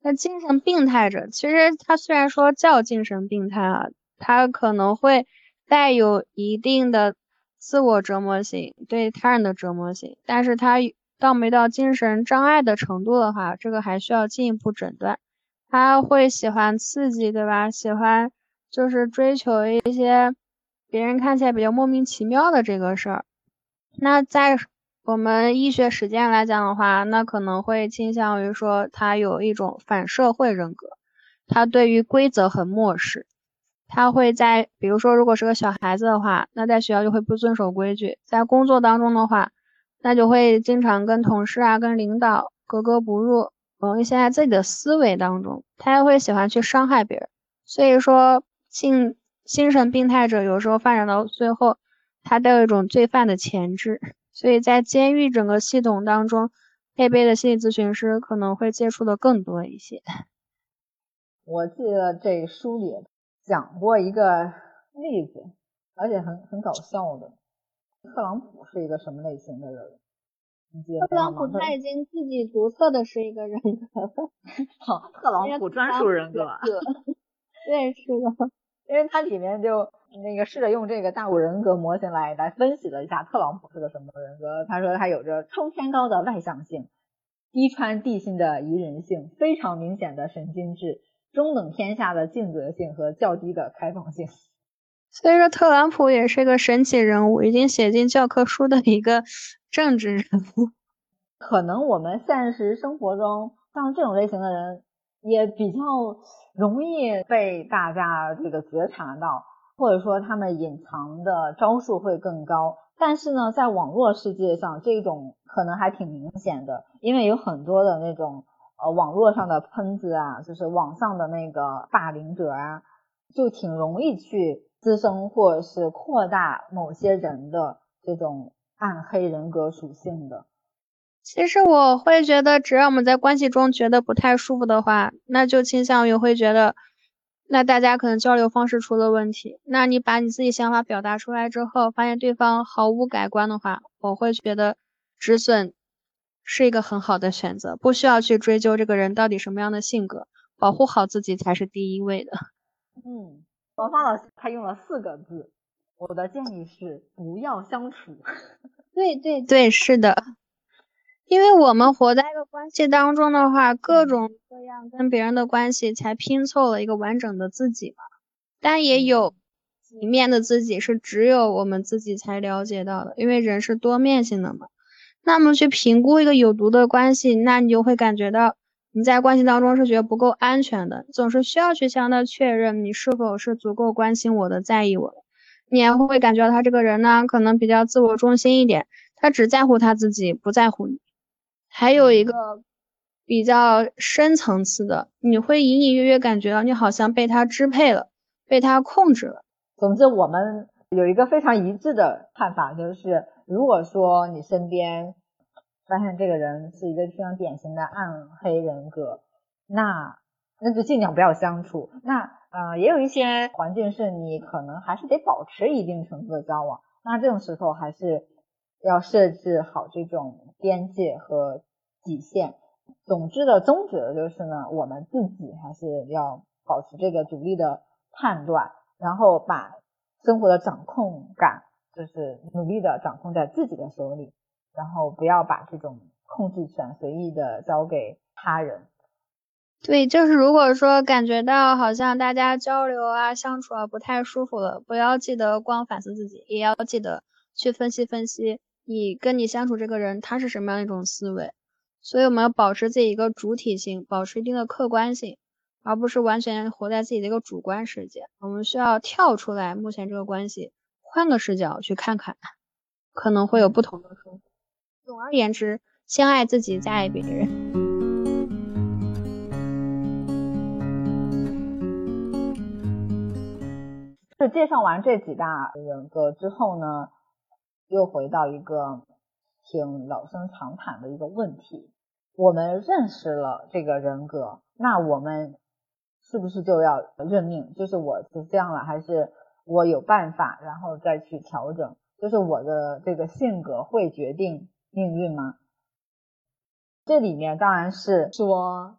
那精神病态者，其实他虽然说叫精神病态啊，他可能会带有一定的自我折磨型，对他人的折磨型，但是他。到没到精神障碍的程度的话，这个还需要进一步诊断。他会喜欢刺激，对吧？喜欢就是追求一些别人看起来比较莫名其妙的这个事儿。那在我们医学实践来讲的话，那可能会倾向于说他有一种反社会人格，他对于规则很漠视。他会在比如说，如果是个小孩子的话，那在学校就会不遵守规矩；在工作当中的话。那就会经常跟同事啊、跟领导格格不入，容易陷在自己的思维当中。他还会喜欢去伤害别人，所以说性精神病态者有时候发展到最后，他带有一种罪犯的潜质。所以在监狱整个系统当中，配备的心理咨询师可能会接触的更多一些。我记得这书里讲过一个例子，而且很很搞笑的。特朗普是一个什么类型的人？特朗普他已经自己独特的是一个人格了。好，特朗普专属人格。对，是的。因为他里面就那个试着用这个大五人格模型来来分析了一下特朗普是个什么人格。他说他有着冲天高的外向性，低穿地心的宜人性，非常明显的神经质，中等偏下的尽责性和较低的开放性。所以说，特朗普也是个神奇人物，已经写进教科书的一个政治人物。可能我们现实生活中像这种类型的人，也比较容易被大家这个觉察到，或者说他们隐藏的招数会更高。但是呢，在网络世界上，这种可能还挺明显的，因为有很多的那种呃网络上的喷子啊，就是网上的那个霸凌者啊，就挺容易去。滋生或者是扩大某些人的这种暗黑人格属性的。其实我会觉得，只要我们在关系中觉得不太舒服的话，那就倾向于会觉得，那大家可能交流方式出了问题。那你把你自己想法表达出来之后，发现对方毫无改观的话，我会觉得止损是一个很好的选择，不需要去追究这个人到底什么样的性格，保护好自己才是第一位的。嗯。王芳老师他用了四个字，我的建议是不要相处。对对对，是的，因为我们活在一个关系当中的话，各种各样跟别人的关系才拼凑了一个完整的自己嘛。但也有一面的自己是只有我们自己才了解到的，因为人是多面性的嘛。那么去评估一个有毒的关系，那你就会感觉到。你在关系当中是觉得不够安全的，总是需要去向他确认你是否是足够关心我的、在意我的。你也会感觉到他这个人呢，可能比较自我中心一点，他只在乎他自己，不在乎你。还有一个比较深层次的，你会隐隐约约感觉到你好像被他支配了，被他控制了。总之，我们有一个非常一致的看法，就是如果说你身边。发现这个人是一个非常典型的暗黑人格，那那就尽量不要相处。那呃，也有一些环境是你可能还是得保持一定程度的交往，那这种时候还是要设置好这种边界和底线。总之的宗旨就是呢，我们自己还是要保持这个独立的判断，然后把生活的掌控感，就是努力的掌控在自己的手里。然后不要把这种控制权随意的交给他人。对，就是如果说感觉到好像大家交流啊、相处啊不太舒服了，不要记得光反思自己，也要记得去分析分析你跟你相处这个人他是什么样一种思维。所以我们要保持自己一个主体性，保持一定的客观性，而不是完全活在自己的一个主观世界。我们需要跳出来，目前这个关系，换个视角去看看，可能会有不同的收获。总而言之，先爱自己，再爱别人。是介绍完这几大人格之后呢，又回到一个挺老生常谈的一个问题：我们认识了这个人格，那我们是不是就要认命？就是我是这样了，还是我有办法，然后再去调整？就是我的这个性格会决定命运吗？这里面当然是说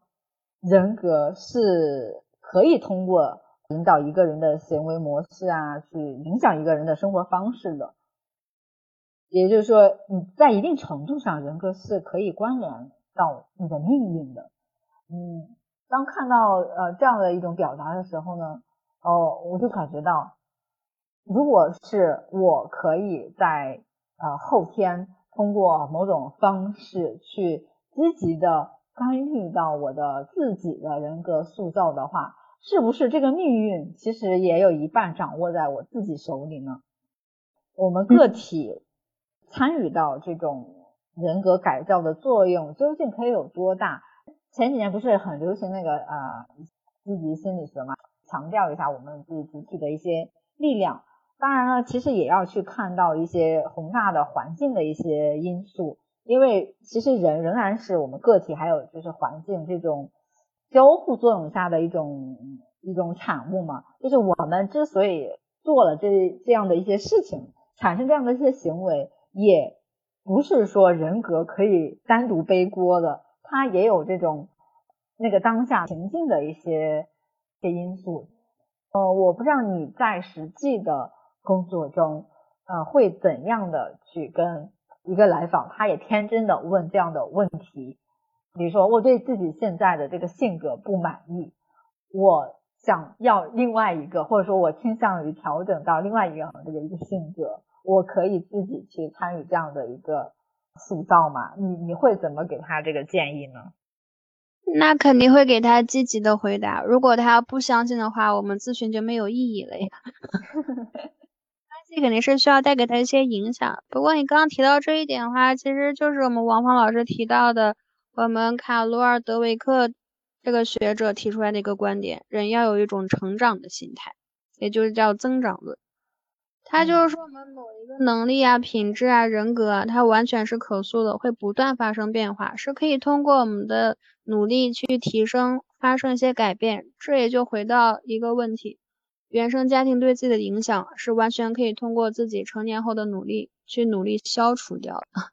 人格是可以通过。引导一个人的行为模式啊，去影响一个人的生活方式的，也就是说，你在一定程度上，人格是可以关联到你的命运的。嗯，当看到呃这样的一种表达的时候呢，哦，我就感觉到，如果是我可以在呃后天通过某种方式去积极的干预到我的自己的人格塑造的话。是不是这个命运其实也有一半掌握在我自己手里呢？我们个体参与到这种人格改造的作用究竟可以有多大？前几年不是很流行那个呃积极心理学嘛，强调一下我们自己集体的一些力量。当然了，其实也要去看到一些宏大的环境的一些因素，因为其实人仍然是我们个体，还有就是环境这种。交互作用下的一种一种产物嘛，就是我们之所以做了这这样的一些事情，产生这样的一些行为，也不是说人格可以单独背锅的，它也有这种那个当下情境的一些些因素。呃，我不知道你在实际的工作中，呃，会怎样的去跟一个来访，他也天真的问这样的问题。比如说，我对自己现在的这个性格不满意，我想要另外一个，或者说我倾向于调整到另外一个这个一个性格，我可以自己去参与这样的一个塑造吗？你你会怎么给他这个建议呢？那肯定会给他积极的回答。如果他不相信的话，我们咨询就没有意义了呀。关系肯定是需要带给他一些影响。不过你刚刚提到这一点的话，其实就是我们王芳老师提到的。我们卡罗尔·德维克这个学者提出来的一个观点：人要有一种成长的心态，也就是叫增长论。他就是说，我们某一个能力啊、品质啊、人格啊，它完全是可塑的，会不断发生变化，是可以通过我们的努力去提升、发生一些改变。这也就回到一个问题：原生家庭对自己的影响是完全可以通过自己成年后的努力去努力消除掉的，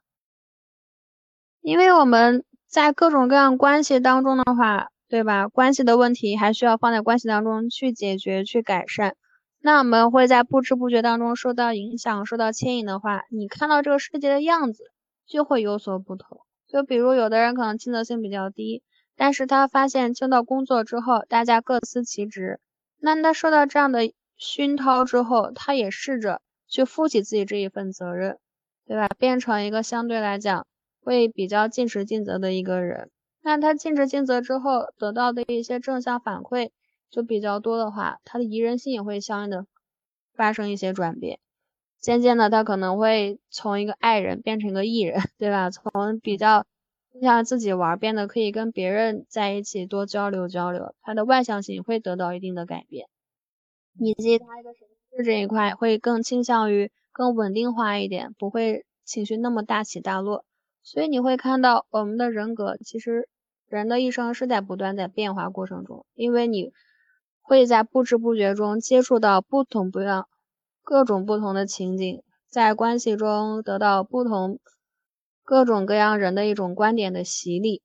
因为我们。在各种各样关系当中的话，对吧？关系的问题还需要放在关系当中去解决、去改善。那我们会在不知不觉当中受到影响、受到牵引的话，你看到这个世界的样子就会有所不同。就比如有的人可能亲和性比较低，但是他发现进到工作之后，大家各司其职，那他受到这样的熏陶之后，他也试着去负起自己这一份责任，对吧？变成一个相对来讲。会比较尽职尽责的一个人，那他尽职尽责之后得到的一些正向反馈就比较多的话，他的宜人性也会相应的发生一些转变。渐渐的，他可能会从一个爱人变成一个艺人，对吧？从比较像自己玩，变得可以跟别人在一起多交流交流，他的外向性会得到一定的改变，以及他一个神经这一块会更倾向于更稳定化一点，不会情绪那么大起大落。所以你会看到，我们的人格其实人的一生是在不断在变化过程中，因为你会在不知不觉中接触到不同不样、各种不同的情景，在关系中得到不同各种各样人的一种观点的洗礼。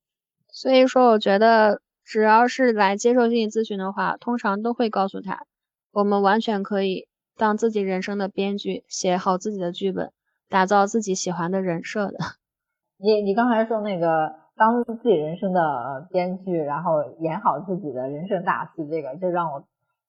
所以说，我觉得只要是来接受心理咨询的话，通常都会告诉他，我们完全可以当自己人生的编剧，写好自己的剧本，打造自己喜欢的人设的。你你刚才说那个当自己人生的编剧，然后演好自己的人生大戏，这个就让我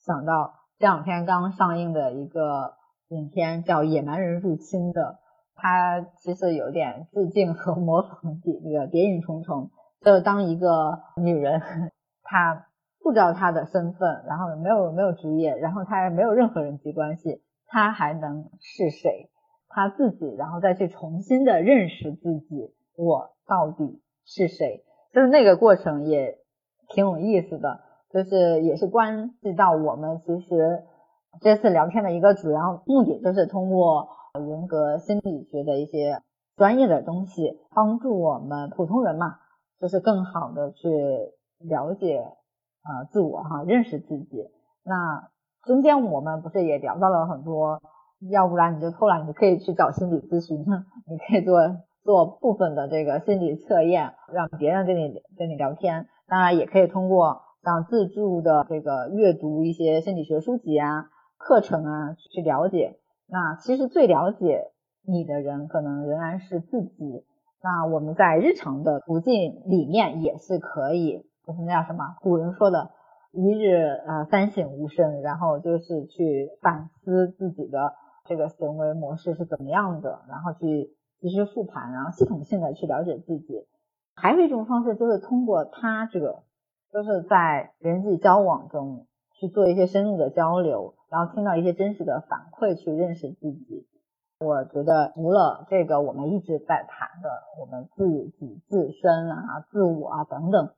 想到这两天刚上映的一个影片，叫《野蛮人入侵》的他其实有点致敬和 模仿那个谍影重重。就当一个女人，她不知道她的身份，然后没有没有职业，然后她也没有任何人际关系，她还能是谁？她自己，然后再去重新的认识自己，我到底是谁？就是那个过程也挺有意思的，就是也是关系到我们其实这次聊天的一个主要目的，就是通过人格心理学的一些专业的东西，帮助我们普通人嘛。就是更好的去了解啊自我哈，认识自己。那中间我们不是也聊到了很多，要不然你就偷懒，你可以去找心理咨询，你可以做做部分的这个心理测验，让别人跟你跟你聊天。当然也可以通过像自助的这个阅读一些心理学书籍啊、课程啊去了解。那其实最了解你的人，可能仍然是自己。那我们在日常的途径里面也是可以，就是那叫什么？古人说的“一日呃三省吾身”，然后就是去反思自己的这个行为模式是怎么样的，然后去及时复盘，然后系统性的去了解自己。还有一种方式就是通过他这个，就是在人际交往中去做一些深入的交流，然后听到一些真实的反馈，去认识自己。我觉得除了这个，我们一直在谈的，我们自己自身啊、自我啊等等，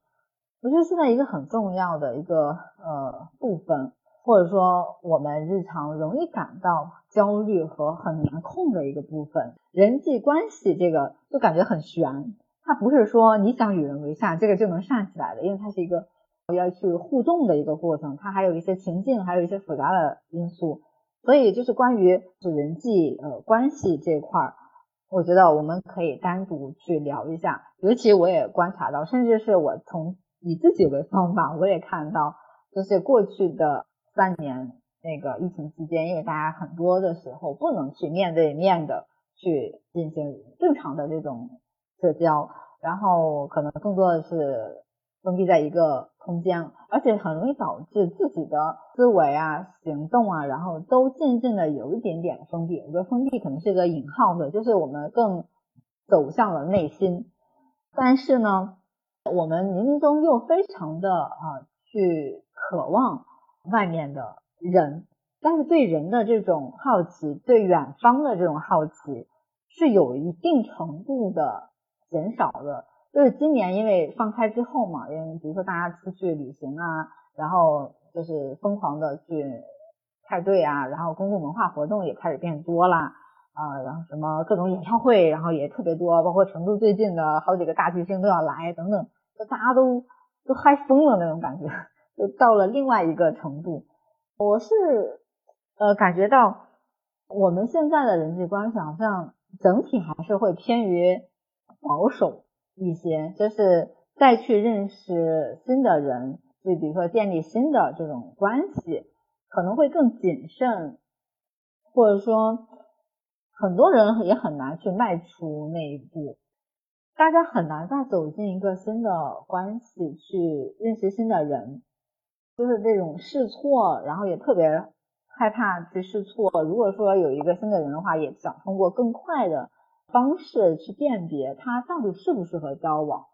我觉得现在一个很重要的一个呃部分，或者说我们日常容易感到焦虑和很难控的一个部分，人际关系这个就感觉很悬，它不是说你想与人为善，这个就能善起来的，因为它是一个要去互动的一个过程，它还有一些情境，还有一些复杂的因素。所以就是关于是人际呃关系这块儿，我觉得我们可以单独去聊一下。尤其我也观察到，甚至是我从以自己为方法，我也看到，就是过去的三年那个疫情期间，因为大家很多的时候不能去面对面的去进行正常的这种社交，然后可能更多的是。封闭在一个空间，而且很容易导致自己的思维啊、行动啊，然后都渐渐的有一点点封闭。我觉得封闭可能是一个引号的，就是我们更走向了内心。但是呢，我们冥冥中又非常的啊去渴望外面的人，但是对人的这种好奇，对远方的这种好奇，是有一定程度的减少的。就是今年因为放开之后嘛，因为比如说大家出去旅行啊，然后就是疯狂的去派对啊，然后公共文化活动也开始变多啦，啊，然后什么各种演唱会，然后也特别多，包括成都最近的好几个大巨星都要来等等，就大家都都嗨疯了那种感觉，就到了另外一个程度。我是呃感觉到我们现在的人际关系好像整体还是会偏于保守。一些就是再去认识新的人，就比如说建立新的这种关系，可能会更谨慎，或者说很多人也很难去迈出那一步，大家很难再走进一个新的关系去认识新的人，就是这种试错，然后也特别害怕去试错。如果说有一个新的人的话，也想通过更快的。方式去辨别他到底适不适合交往，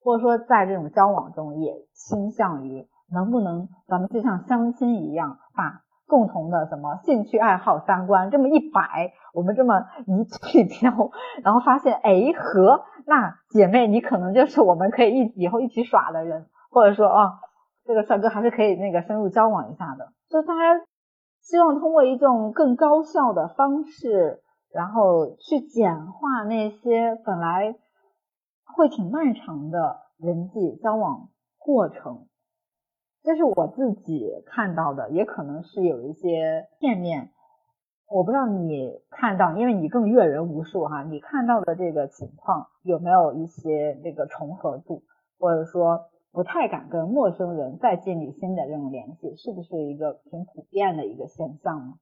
或者说在这种交往中也倾向于能不能咱们就像相亲一样，把共同的什么兴趣爱好、三观这么一摆，我们这么一去挑，然后发现哎和那姐妹你可能就是我们可以一以后一起耍的人，或者说啊这个帅哥还是可以那个深入交往一下的，就大家希望通过一种更高效的方式。然后去简化那些本来会挺漫长的人际交往过程，这是我自己看到的，也可能是有一些片面。我不知道你看到，因为你更阅人无数哈，你看到的这个情况有没有一些那个重合度，或者说不太敢跟陌生人再建立新的这种联系，是不是一个挺普遍的一个现象呢？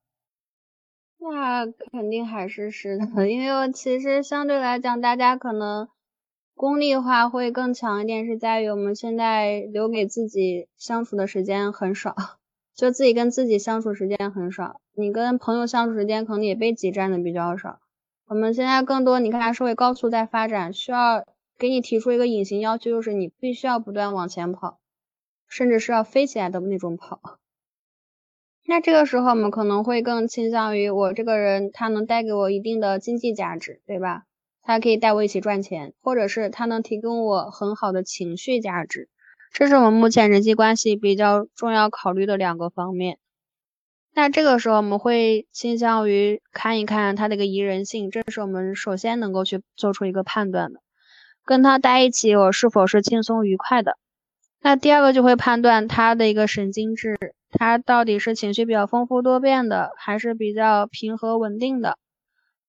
那肯定还是是的，因为其实相对来讲，大家可能功利化会更强一点，是在于我们现在留给自己相处的时间很少，就自己跟自己相处时间很少，你跟朋友相处时间可能也被挤占的比较少，我们现在更多，你看社会高速在发展，需要给你提出一个隐形要求，就是你必须要不断往前跑，甚至是要飞起来的那种跑。那这个时候，我们可能会更倾向于我这个人，他能带给我一定的经济价值，对吧？他可以带我一起赚钱，或者是他能提供我很好的情绪价值，这是我们目前人际关系比较重要考虑的两个方面。那这个时候我们会倾向于看一看他的一个宜人性，这是我们首先能够去做出一个判断的。跟他待一起，我是否是轻松愉快的？那第二个就会判断他的一个神经质，他到底是情绪比较丰富多变的，还是比较平和稳定的？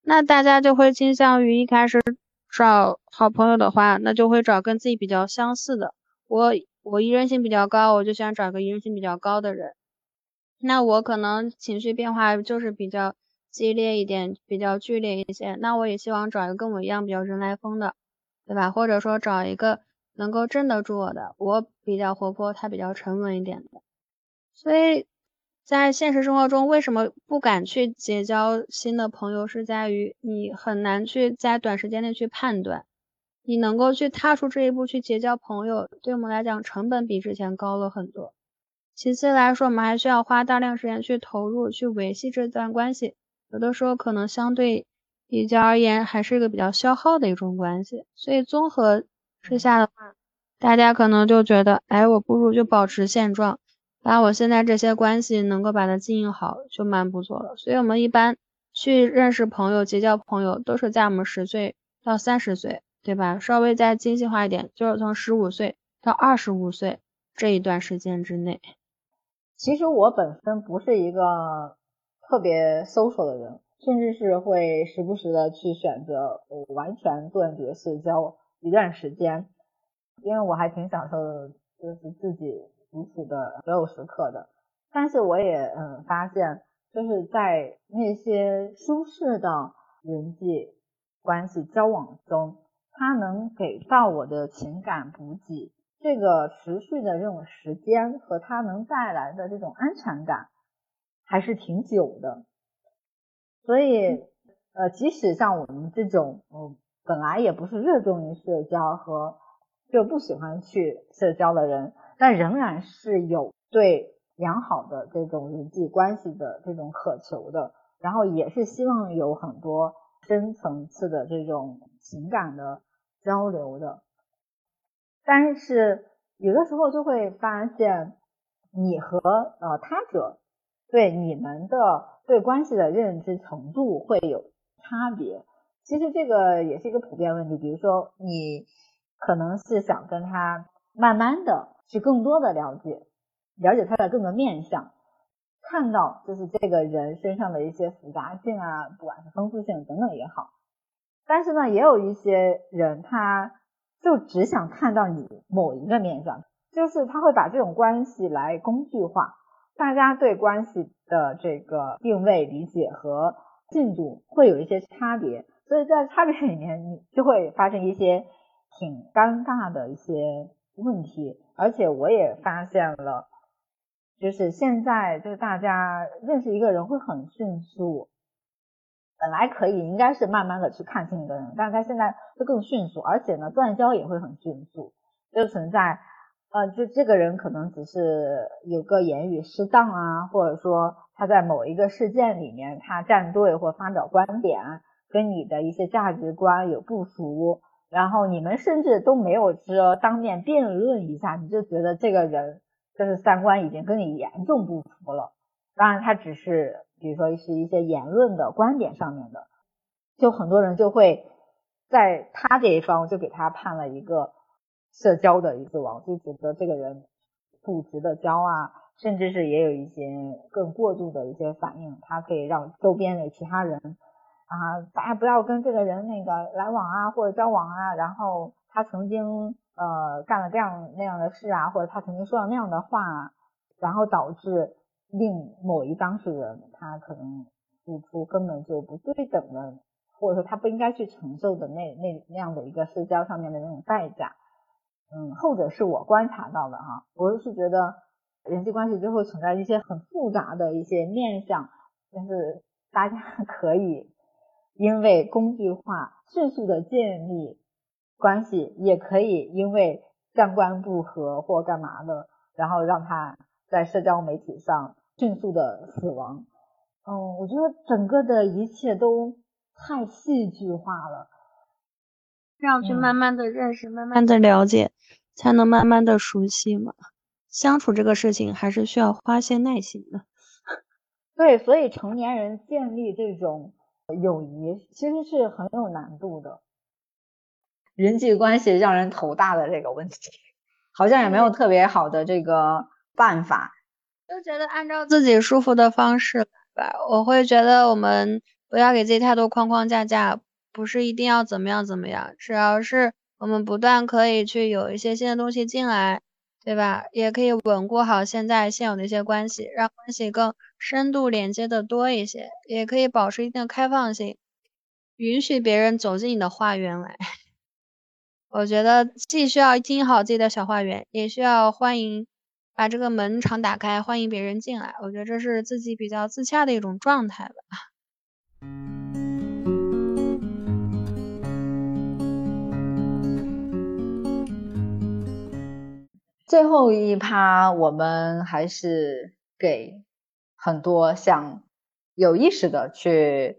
那大家就会倾向于一开始找好朋友的话，那就会找跟自己比较相似的。我我宜人性比较高，我就想找个宜人性比较高的人。那我可能情绪变化就是比较激烈一点，比较剧烈一些。那我也希望找一个跟我一样比较人来疯的，对吧？或者说找一个能够镇得住我的。我比较活泼，他比较沉稳一点的。所以。在现实生活中，为什么不敢去结交新的朋友？是在于你很难去在短时间内去判断，你能够去踏出这一步去结交朋友，对我们来讲成本比之前高了很多。其次来说，我们还需要花大量时间去投入去维系这段关系，有的时候可能相对比较而言还是一个比较消耗的一种关系。所以综合之下的话，大家可能就觉得，哎，我不如就保持现状。把我现在这些关系能够把它经营好，就蛮不错了。所以，我们一般去认识朋友、结交朋友，都是在我们十岁到三十岁，对吧？稍微再精细化一点，就是从十五岁到二十五岁这一段时间之内。其实我本身不是一个特别 social 的人，甚至是会时不时的去选择我完全断绝社交一段时间，因为我还挺享受，就是自己。彼此的所有时刻的，但是我也嗯发现，就是在那些舒适的人际关系交往中，他能给到我的情感补给，这个持续的这种时间和它能带来的这种安全感，还是挺久的。所以，呃，即使像我们这种嗯本来也不是热衷于社交和就不喜欢去社交的人。但仍然是有对良好的这种人际关系的这种渴求的，然后也是希望有很多深层次的这种情感的交流的。但是有的时候就会发现，你和呃他者对你们的对关系的认知程度会有差别。其实这个也是一个普遍问题，比如说你可能是想跟他慢慢的。去更多的了解，了解他的各个面相，看到就是这个人身上的一些复杂性啊，不管是丰富性等等也好。但是呢，也有一些人，他就只想看到你某一个面相，就是他会把这种关系来工具化。大家对关系的这个定位、理解和进度会有一些差别，所以在差别里面，你就会发生一些挺尴尬的一些。问题，而且我也发现了，就是现在就是大家认识一个人会很迅速，本来可以应该是慢慢的去看清一个人，但是他现在会更迅速，而且呢断交也会很迅速，就存在，呃，就这个人可能只是有个言语失当啊，或者说他在某一个事件里面他站队或发表观点，跟你的一些价值观有不符。然后你们甚至都没有说当面辩论一下，你就觉得这个人就是三观已经跟你严重不符了。当然，他只是比如说是一些言论的观点上面的，就很多人就会在他这一方就给他判了一个社交的一个王，就觉得这个人不值得交啊，甚至是也有一些更过度的一些反应，他可以让周边的其他人。啊，大家不要跟这个人那个来往啊，或者交往啊。然后他曾经呃干了这样那样的事啊，或者他曾经说了那样的话，然后导致令某一当事人他可能付出根本就不对等的，或者说他不应该去承受的那那那样的一个社交上面的那种代价。嗯，后者是我观察到的哈，我是觉得人际关系就会存在一些很复杂的一些面相，但是大家 可以。因为工具化迅速的建立关系，也可以因为三观不合或干嘛的，然后让他在社交媒体上迅速的死亡。嗯，我觉得整个的一切都太戏剧化了，要去慢慢的认识，慢慢的了解，才能慢慢的熟悉嘛。相处这个事情还是需要花些耐心的。对，所以成年人建立这种友谊其实是很有难度的。人际关系让人头大的这个问题，好像也没有特别好的这个办法。就觉得按照自己舒服的方式吧。我会觉得我们不要给自己太多框框架架，不是一定要怎么样怎么样，只要是我们不断可以去有一些新的东西进来。对吧？也可以稳固好现在现有的一些关系，让关系更深度连接的多一些，也可以保持一定的开放性，允许别人走进你的花园来。我觉得既需要经营好自己的小花园，也需要欢迎把这个门常打开，欢迎别人进来。我觉得这是自己比较自洽的一种状态吧。最后一趴，我们还是给很多想有意识的去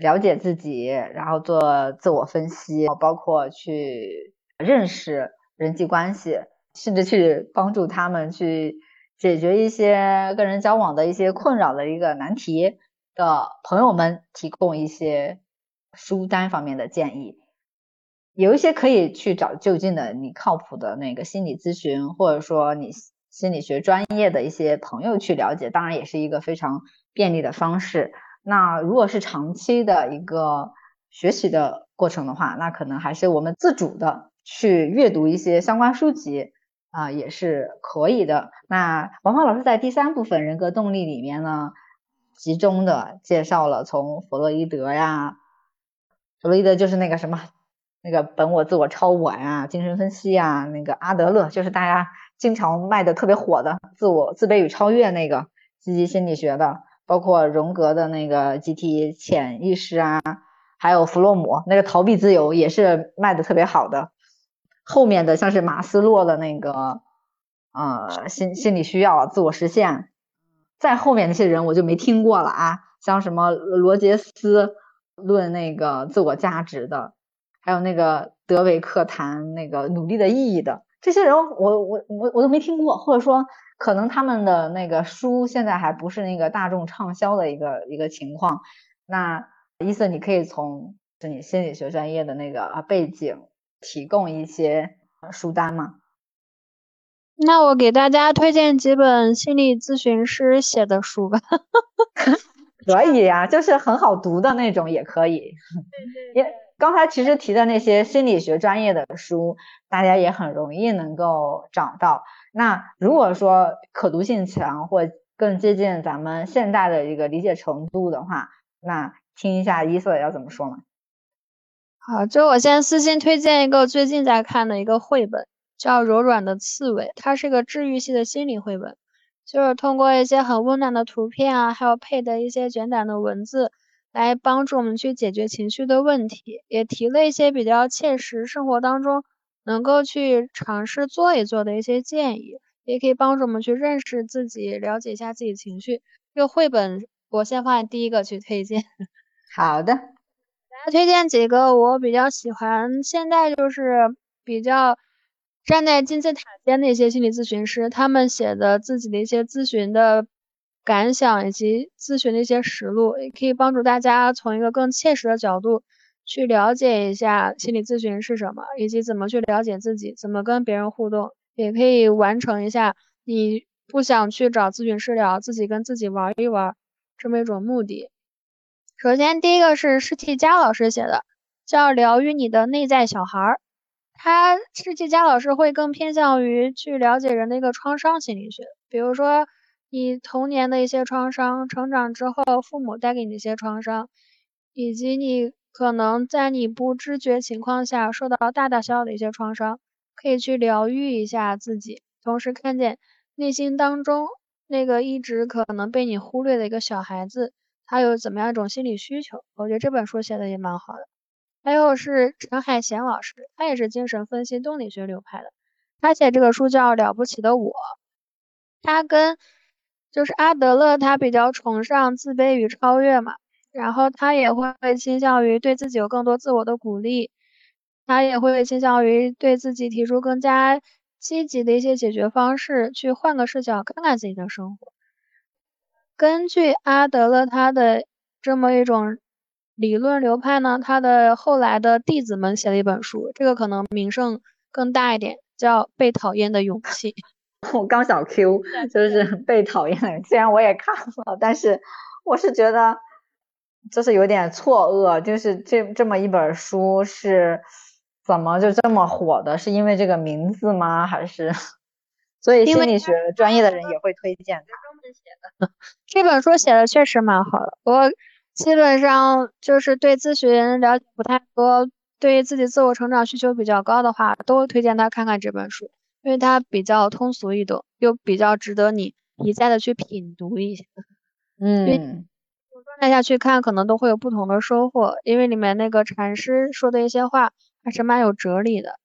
了解自己，然后做自我分析，包括去认识人际关系，甚至去帮助他们去解决一些跟人交往的一些困扰的一个难题的朋友们，提供一些书单方面的建议。有一些可以去找就近的你靠谱的那个心理咨询，或者说你心理学专业的一些朋友去了解，当然也是一个非常便利的方式。那如果是长期的一个学习的过程的话，那可能还是我们自主的去阅读一些相关书籍啊，也是可以的。那王芳老师在第三部分人格动力里面呢，集中的介绍了从弗洛伊德呀，弗洛伊德就是那个什么。那个本我、自我、超我呀，精神分析呀，那个阿德勒就是大家经常卖的特别火的自我、自卑与超越那个积极心理学的，包括荣格的那个集体潜意识啊，还有弗洛姆那个逃避自由也是卖的特别好的。后面的像是马斯洛的那个呃心心理需要、自我实现，再后面那些人我就没听过了啊，像什么罗杰斯论那个自我价值的。还有那个德维克谈那个努力的意义的这些人，我我我我都没听过，或者说可能他们的那个书现在还不是那个大众畅销的一个一个情况。那伊森，你可以从是你心理学专业的那个背景提供一些书单吗？那我给大家推荐几本心理咨询师写的书吧。可以呀，就是很好读的那种也可以。对对。刚才其实提的那些心理学专业的书，大家也很容易能够找到。那如果说可读性强或更接近咱们现代的一个理解程度的话，那听一下伊瑟要怎么说嘛？好，就我先私信推荐一个最近在看的一个绘本，叫《柔软的刺猬》，它是个治愈系的心理绘本，就是通过一些很温暖的图片啊，还有配的一些简短的文字。来帮助我们去解决情绪的问题，也提了一些比较切实生活当中能够去尝试做一做的一些建议，也可以帮助我们去认识自己，了解一下自己情绪。这个绘本我先放在第一个去推荐。好的，大家推荐几个我比较喜欢，现在就是比较站在金字塔尖的一些心理咨询师，他们写的自己的一些咨询的。感想以及咨询的一些实录，也可以帮助大家从一个更切实的角度去了解一下心理咨询是什么，以及怎么去了解自己，怎么跟别人互动，也可以完成一下你不想去找咨询师聊，自己跟自己玩一玩这么一种目的。首先，第一个是施替佳老师写的，叫《疗愈你的内在小孩儿》，他施替佳老师会更偏向于去了解人的一个创伤心理学，比如说。你童年的一些创伤，成长之后父母带给你的一些创伤，以及你可能在你不知觉情况下受到大大小小的一些创伤，可以去疗愈一下自己，同时看见内心当中那个一直可能被你忽略的一个小孩子，他有怎么样一种心理需求。我觉得这本书写的也蛮好的。还有是陈海贤老师，他也是精神分析动力学流派的，他写这个书叫《了不起的我》，他跟就是阿德勒，他比较崇尚自卑与超越嘛，然后他也会倾向于对自己有更多自我的鼓励，他也会倾向于对自己提出更加积极的一些解决方式，去换个视角看看自己的生活。根据阿德勒他的这么一种理论流派呢，他的后来的弟子们写了一本书，这个可能名声更大一点，叫《被讨厌的勇气》。我刚想 Q，就是被讨厌的，虽然我也看了，但是我是觉得就是有点错愕，就是这这么一本书是怎么就这么火的？是因为这个名字吗？还是？所以心理学专业的人也会推荐的。这本书写的确实蛮好的，我基本上就是对咨询了解不太多，对于自己自我成长需求比较高的话，都推荐他看看这本书，因为它比较通俗易懂，又比较值得你一再的去品读一下。嗯，状态下去看，可能都会有不同的收获，因为里面那个禅师说的一些话还是蛮有哲理的。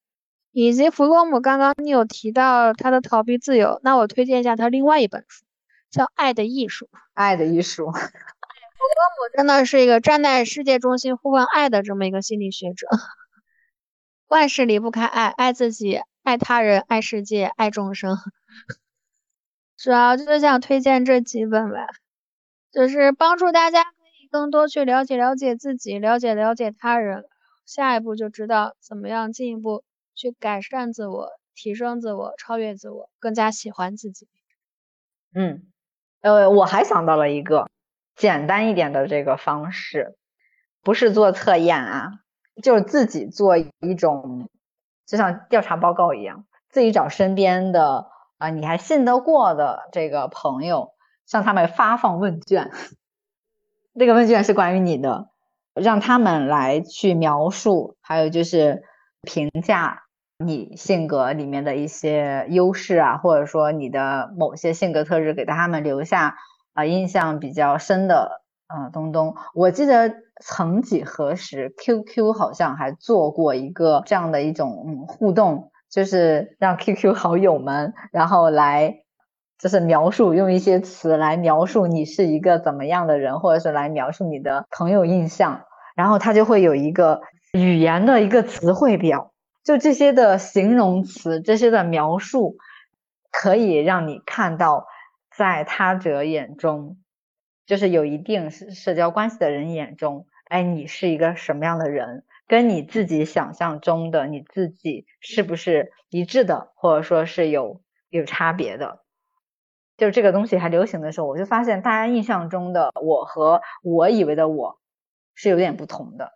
以及弗洛姆，刚刚你有提到他的逃避自由，那我推荐一下他另外一本书，叫《爱的艺术》。爱的艺术，弗洛姆真的是一个站在世界中心呼唤爱的这么一个心理学者。万事离不开爱，爱自己，爱他人，爱世界，爱众生。主要就是想推荐这几本吧，就是帮助大家可以更多去了解了解自己，了解了解他人，下一步就知道怎么样进一步。去改善自我，提升自我，超越自我，更加喜欢自己。嗯，呃，我还想到了一个简单一点的这个方式，不是做测验啊，就是自己做一种，就像调查报告一样，自己找身边的啊，你还信得过的这个朋友，向他们发放问卷。这个问卷是关于你的，让他们来去描述，还有就是评价。你性格里面的一些优势啊，或者说你的某些性格特质，给他们留下啊印象比较深的啊东东。我记得曾几何时，QQ 好像还做过一个这样的一种嗯互动，就是让 QQ 好友们然后来就是描述用一些词来描述你是一个怎么样的人，或者是来描述你的朋友印象，然后他就会有一个语言的一个词汇表。就这些的形容词，这些的描述，可以让你看到，在他者眼中，就是有一定社社交关系的人眼中，哎，你是一个什么样的人？跟你自己想象中的你自己是不是一致的，或者说是有有差别的？就这个东西还流行的时候，我就发现大家印象中的我和我以为的我是有点不同的。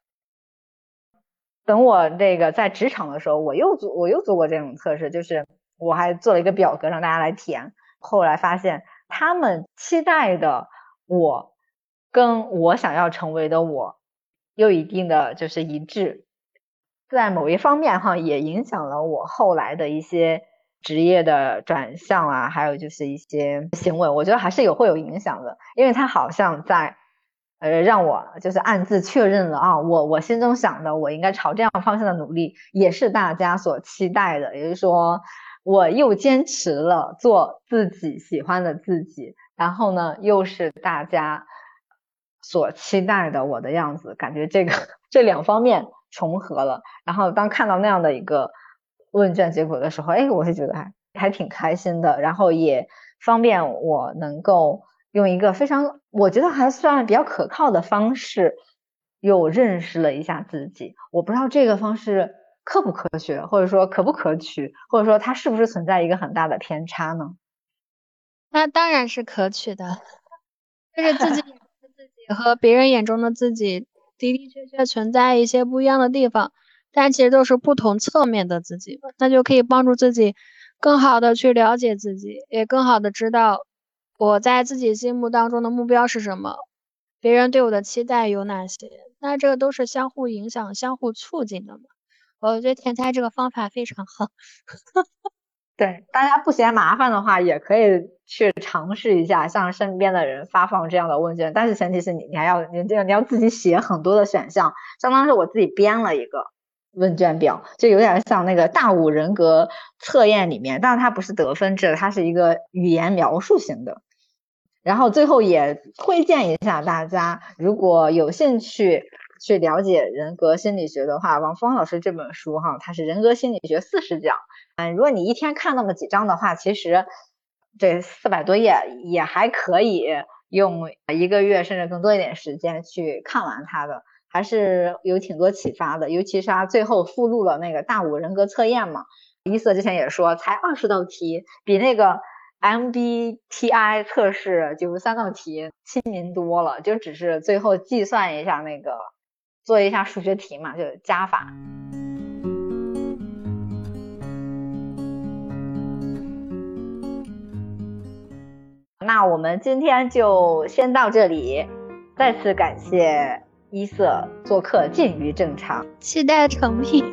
等我这个在职场的时候，我又做我又做过这种测试，就是我还做了一个表格让大家来填。后来发现他们期待的我，跟我想要成为的我，又一定的就是一致，在某一方面哈也影响了我后来的一些职业的转向啊，还有就是一些行为，我觉得还是有会有影响的，因为他好像在。呃，让我就是暗自确认了啊，我我心中想的，我应该朝这样方向的努力，也是大家所期待的。也就是说，我又坚持了做自己喜欢的自己，然后呢，又是大家所期待的我的样子，感觉这个 这两方面重合了。然后当看到那样的一个问卷结果的时候，哎，我会觉得还还挺开心的，然后也方便我能够。用一个非常我觉得还算比较可靠的方式，又认识了一下自己。我不知道这个方式科不科学，或者说可不可取，或者说它是不是存在一个很大的偏差呢？那当然是可取的，就是自己自己和别人眼中的自己的的确确存在一些不一样的地方，但其实都是不同侧面的自己，那就可以帮助自己更好的去了解自己，也更好的知道。我在自己心目当中的目标是什么？别人对我的期待有哪些？那这个都是相互影响、相互促进的嘛。我觉得甜菜这个方法非常好。对，大家不嫌麻烦的话，也可以去尝试一下，向身边的人发放这样的问卷。但是前提是你，你还要你这个你要自己写很多的选项，相当于是我自己编了一个问卷表，就有点像那个大五人格测验里面，但是它不是得分制，它是一个语言描述型的。然后最后也推荐一下大家，如果有兴趣去了解人格心理学的话，王峰老师这本书哈，它是人格心理学四十讲。嗯，如果你一天看那么几章的话，其实这四百多页也还可以用一个月甚至更多一点时间去看完它的，还是有挺多启发的。尤其是它最后附录了那个大五人格测验嘛，伊瑟之前也说才二十道题，比那个 MBTI 测试九十三道题亲民多了，就只是最后计算一下那个做一下数学题嘛，就加法。那我们今天就先到这里，再次感谢一色做客，近于正常，期待成品。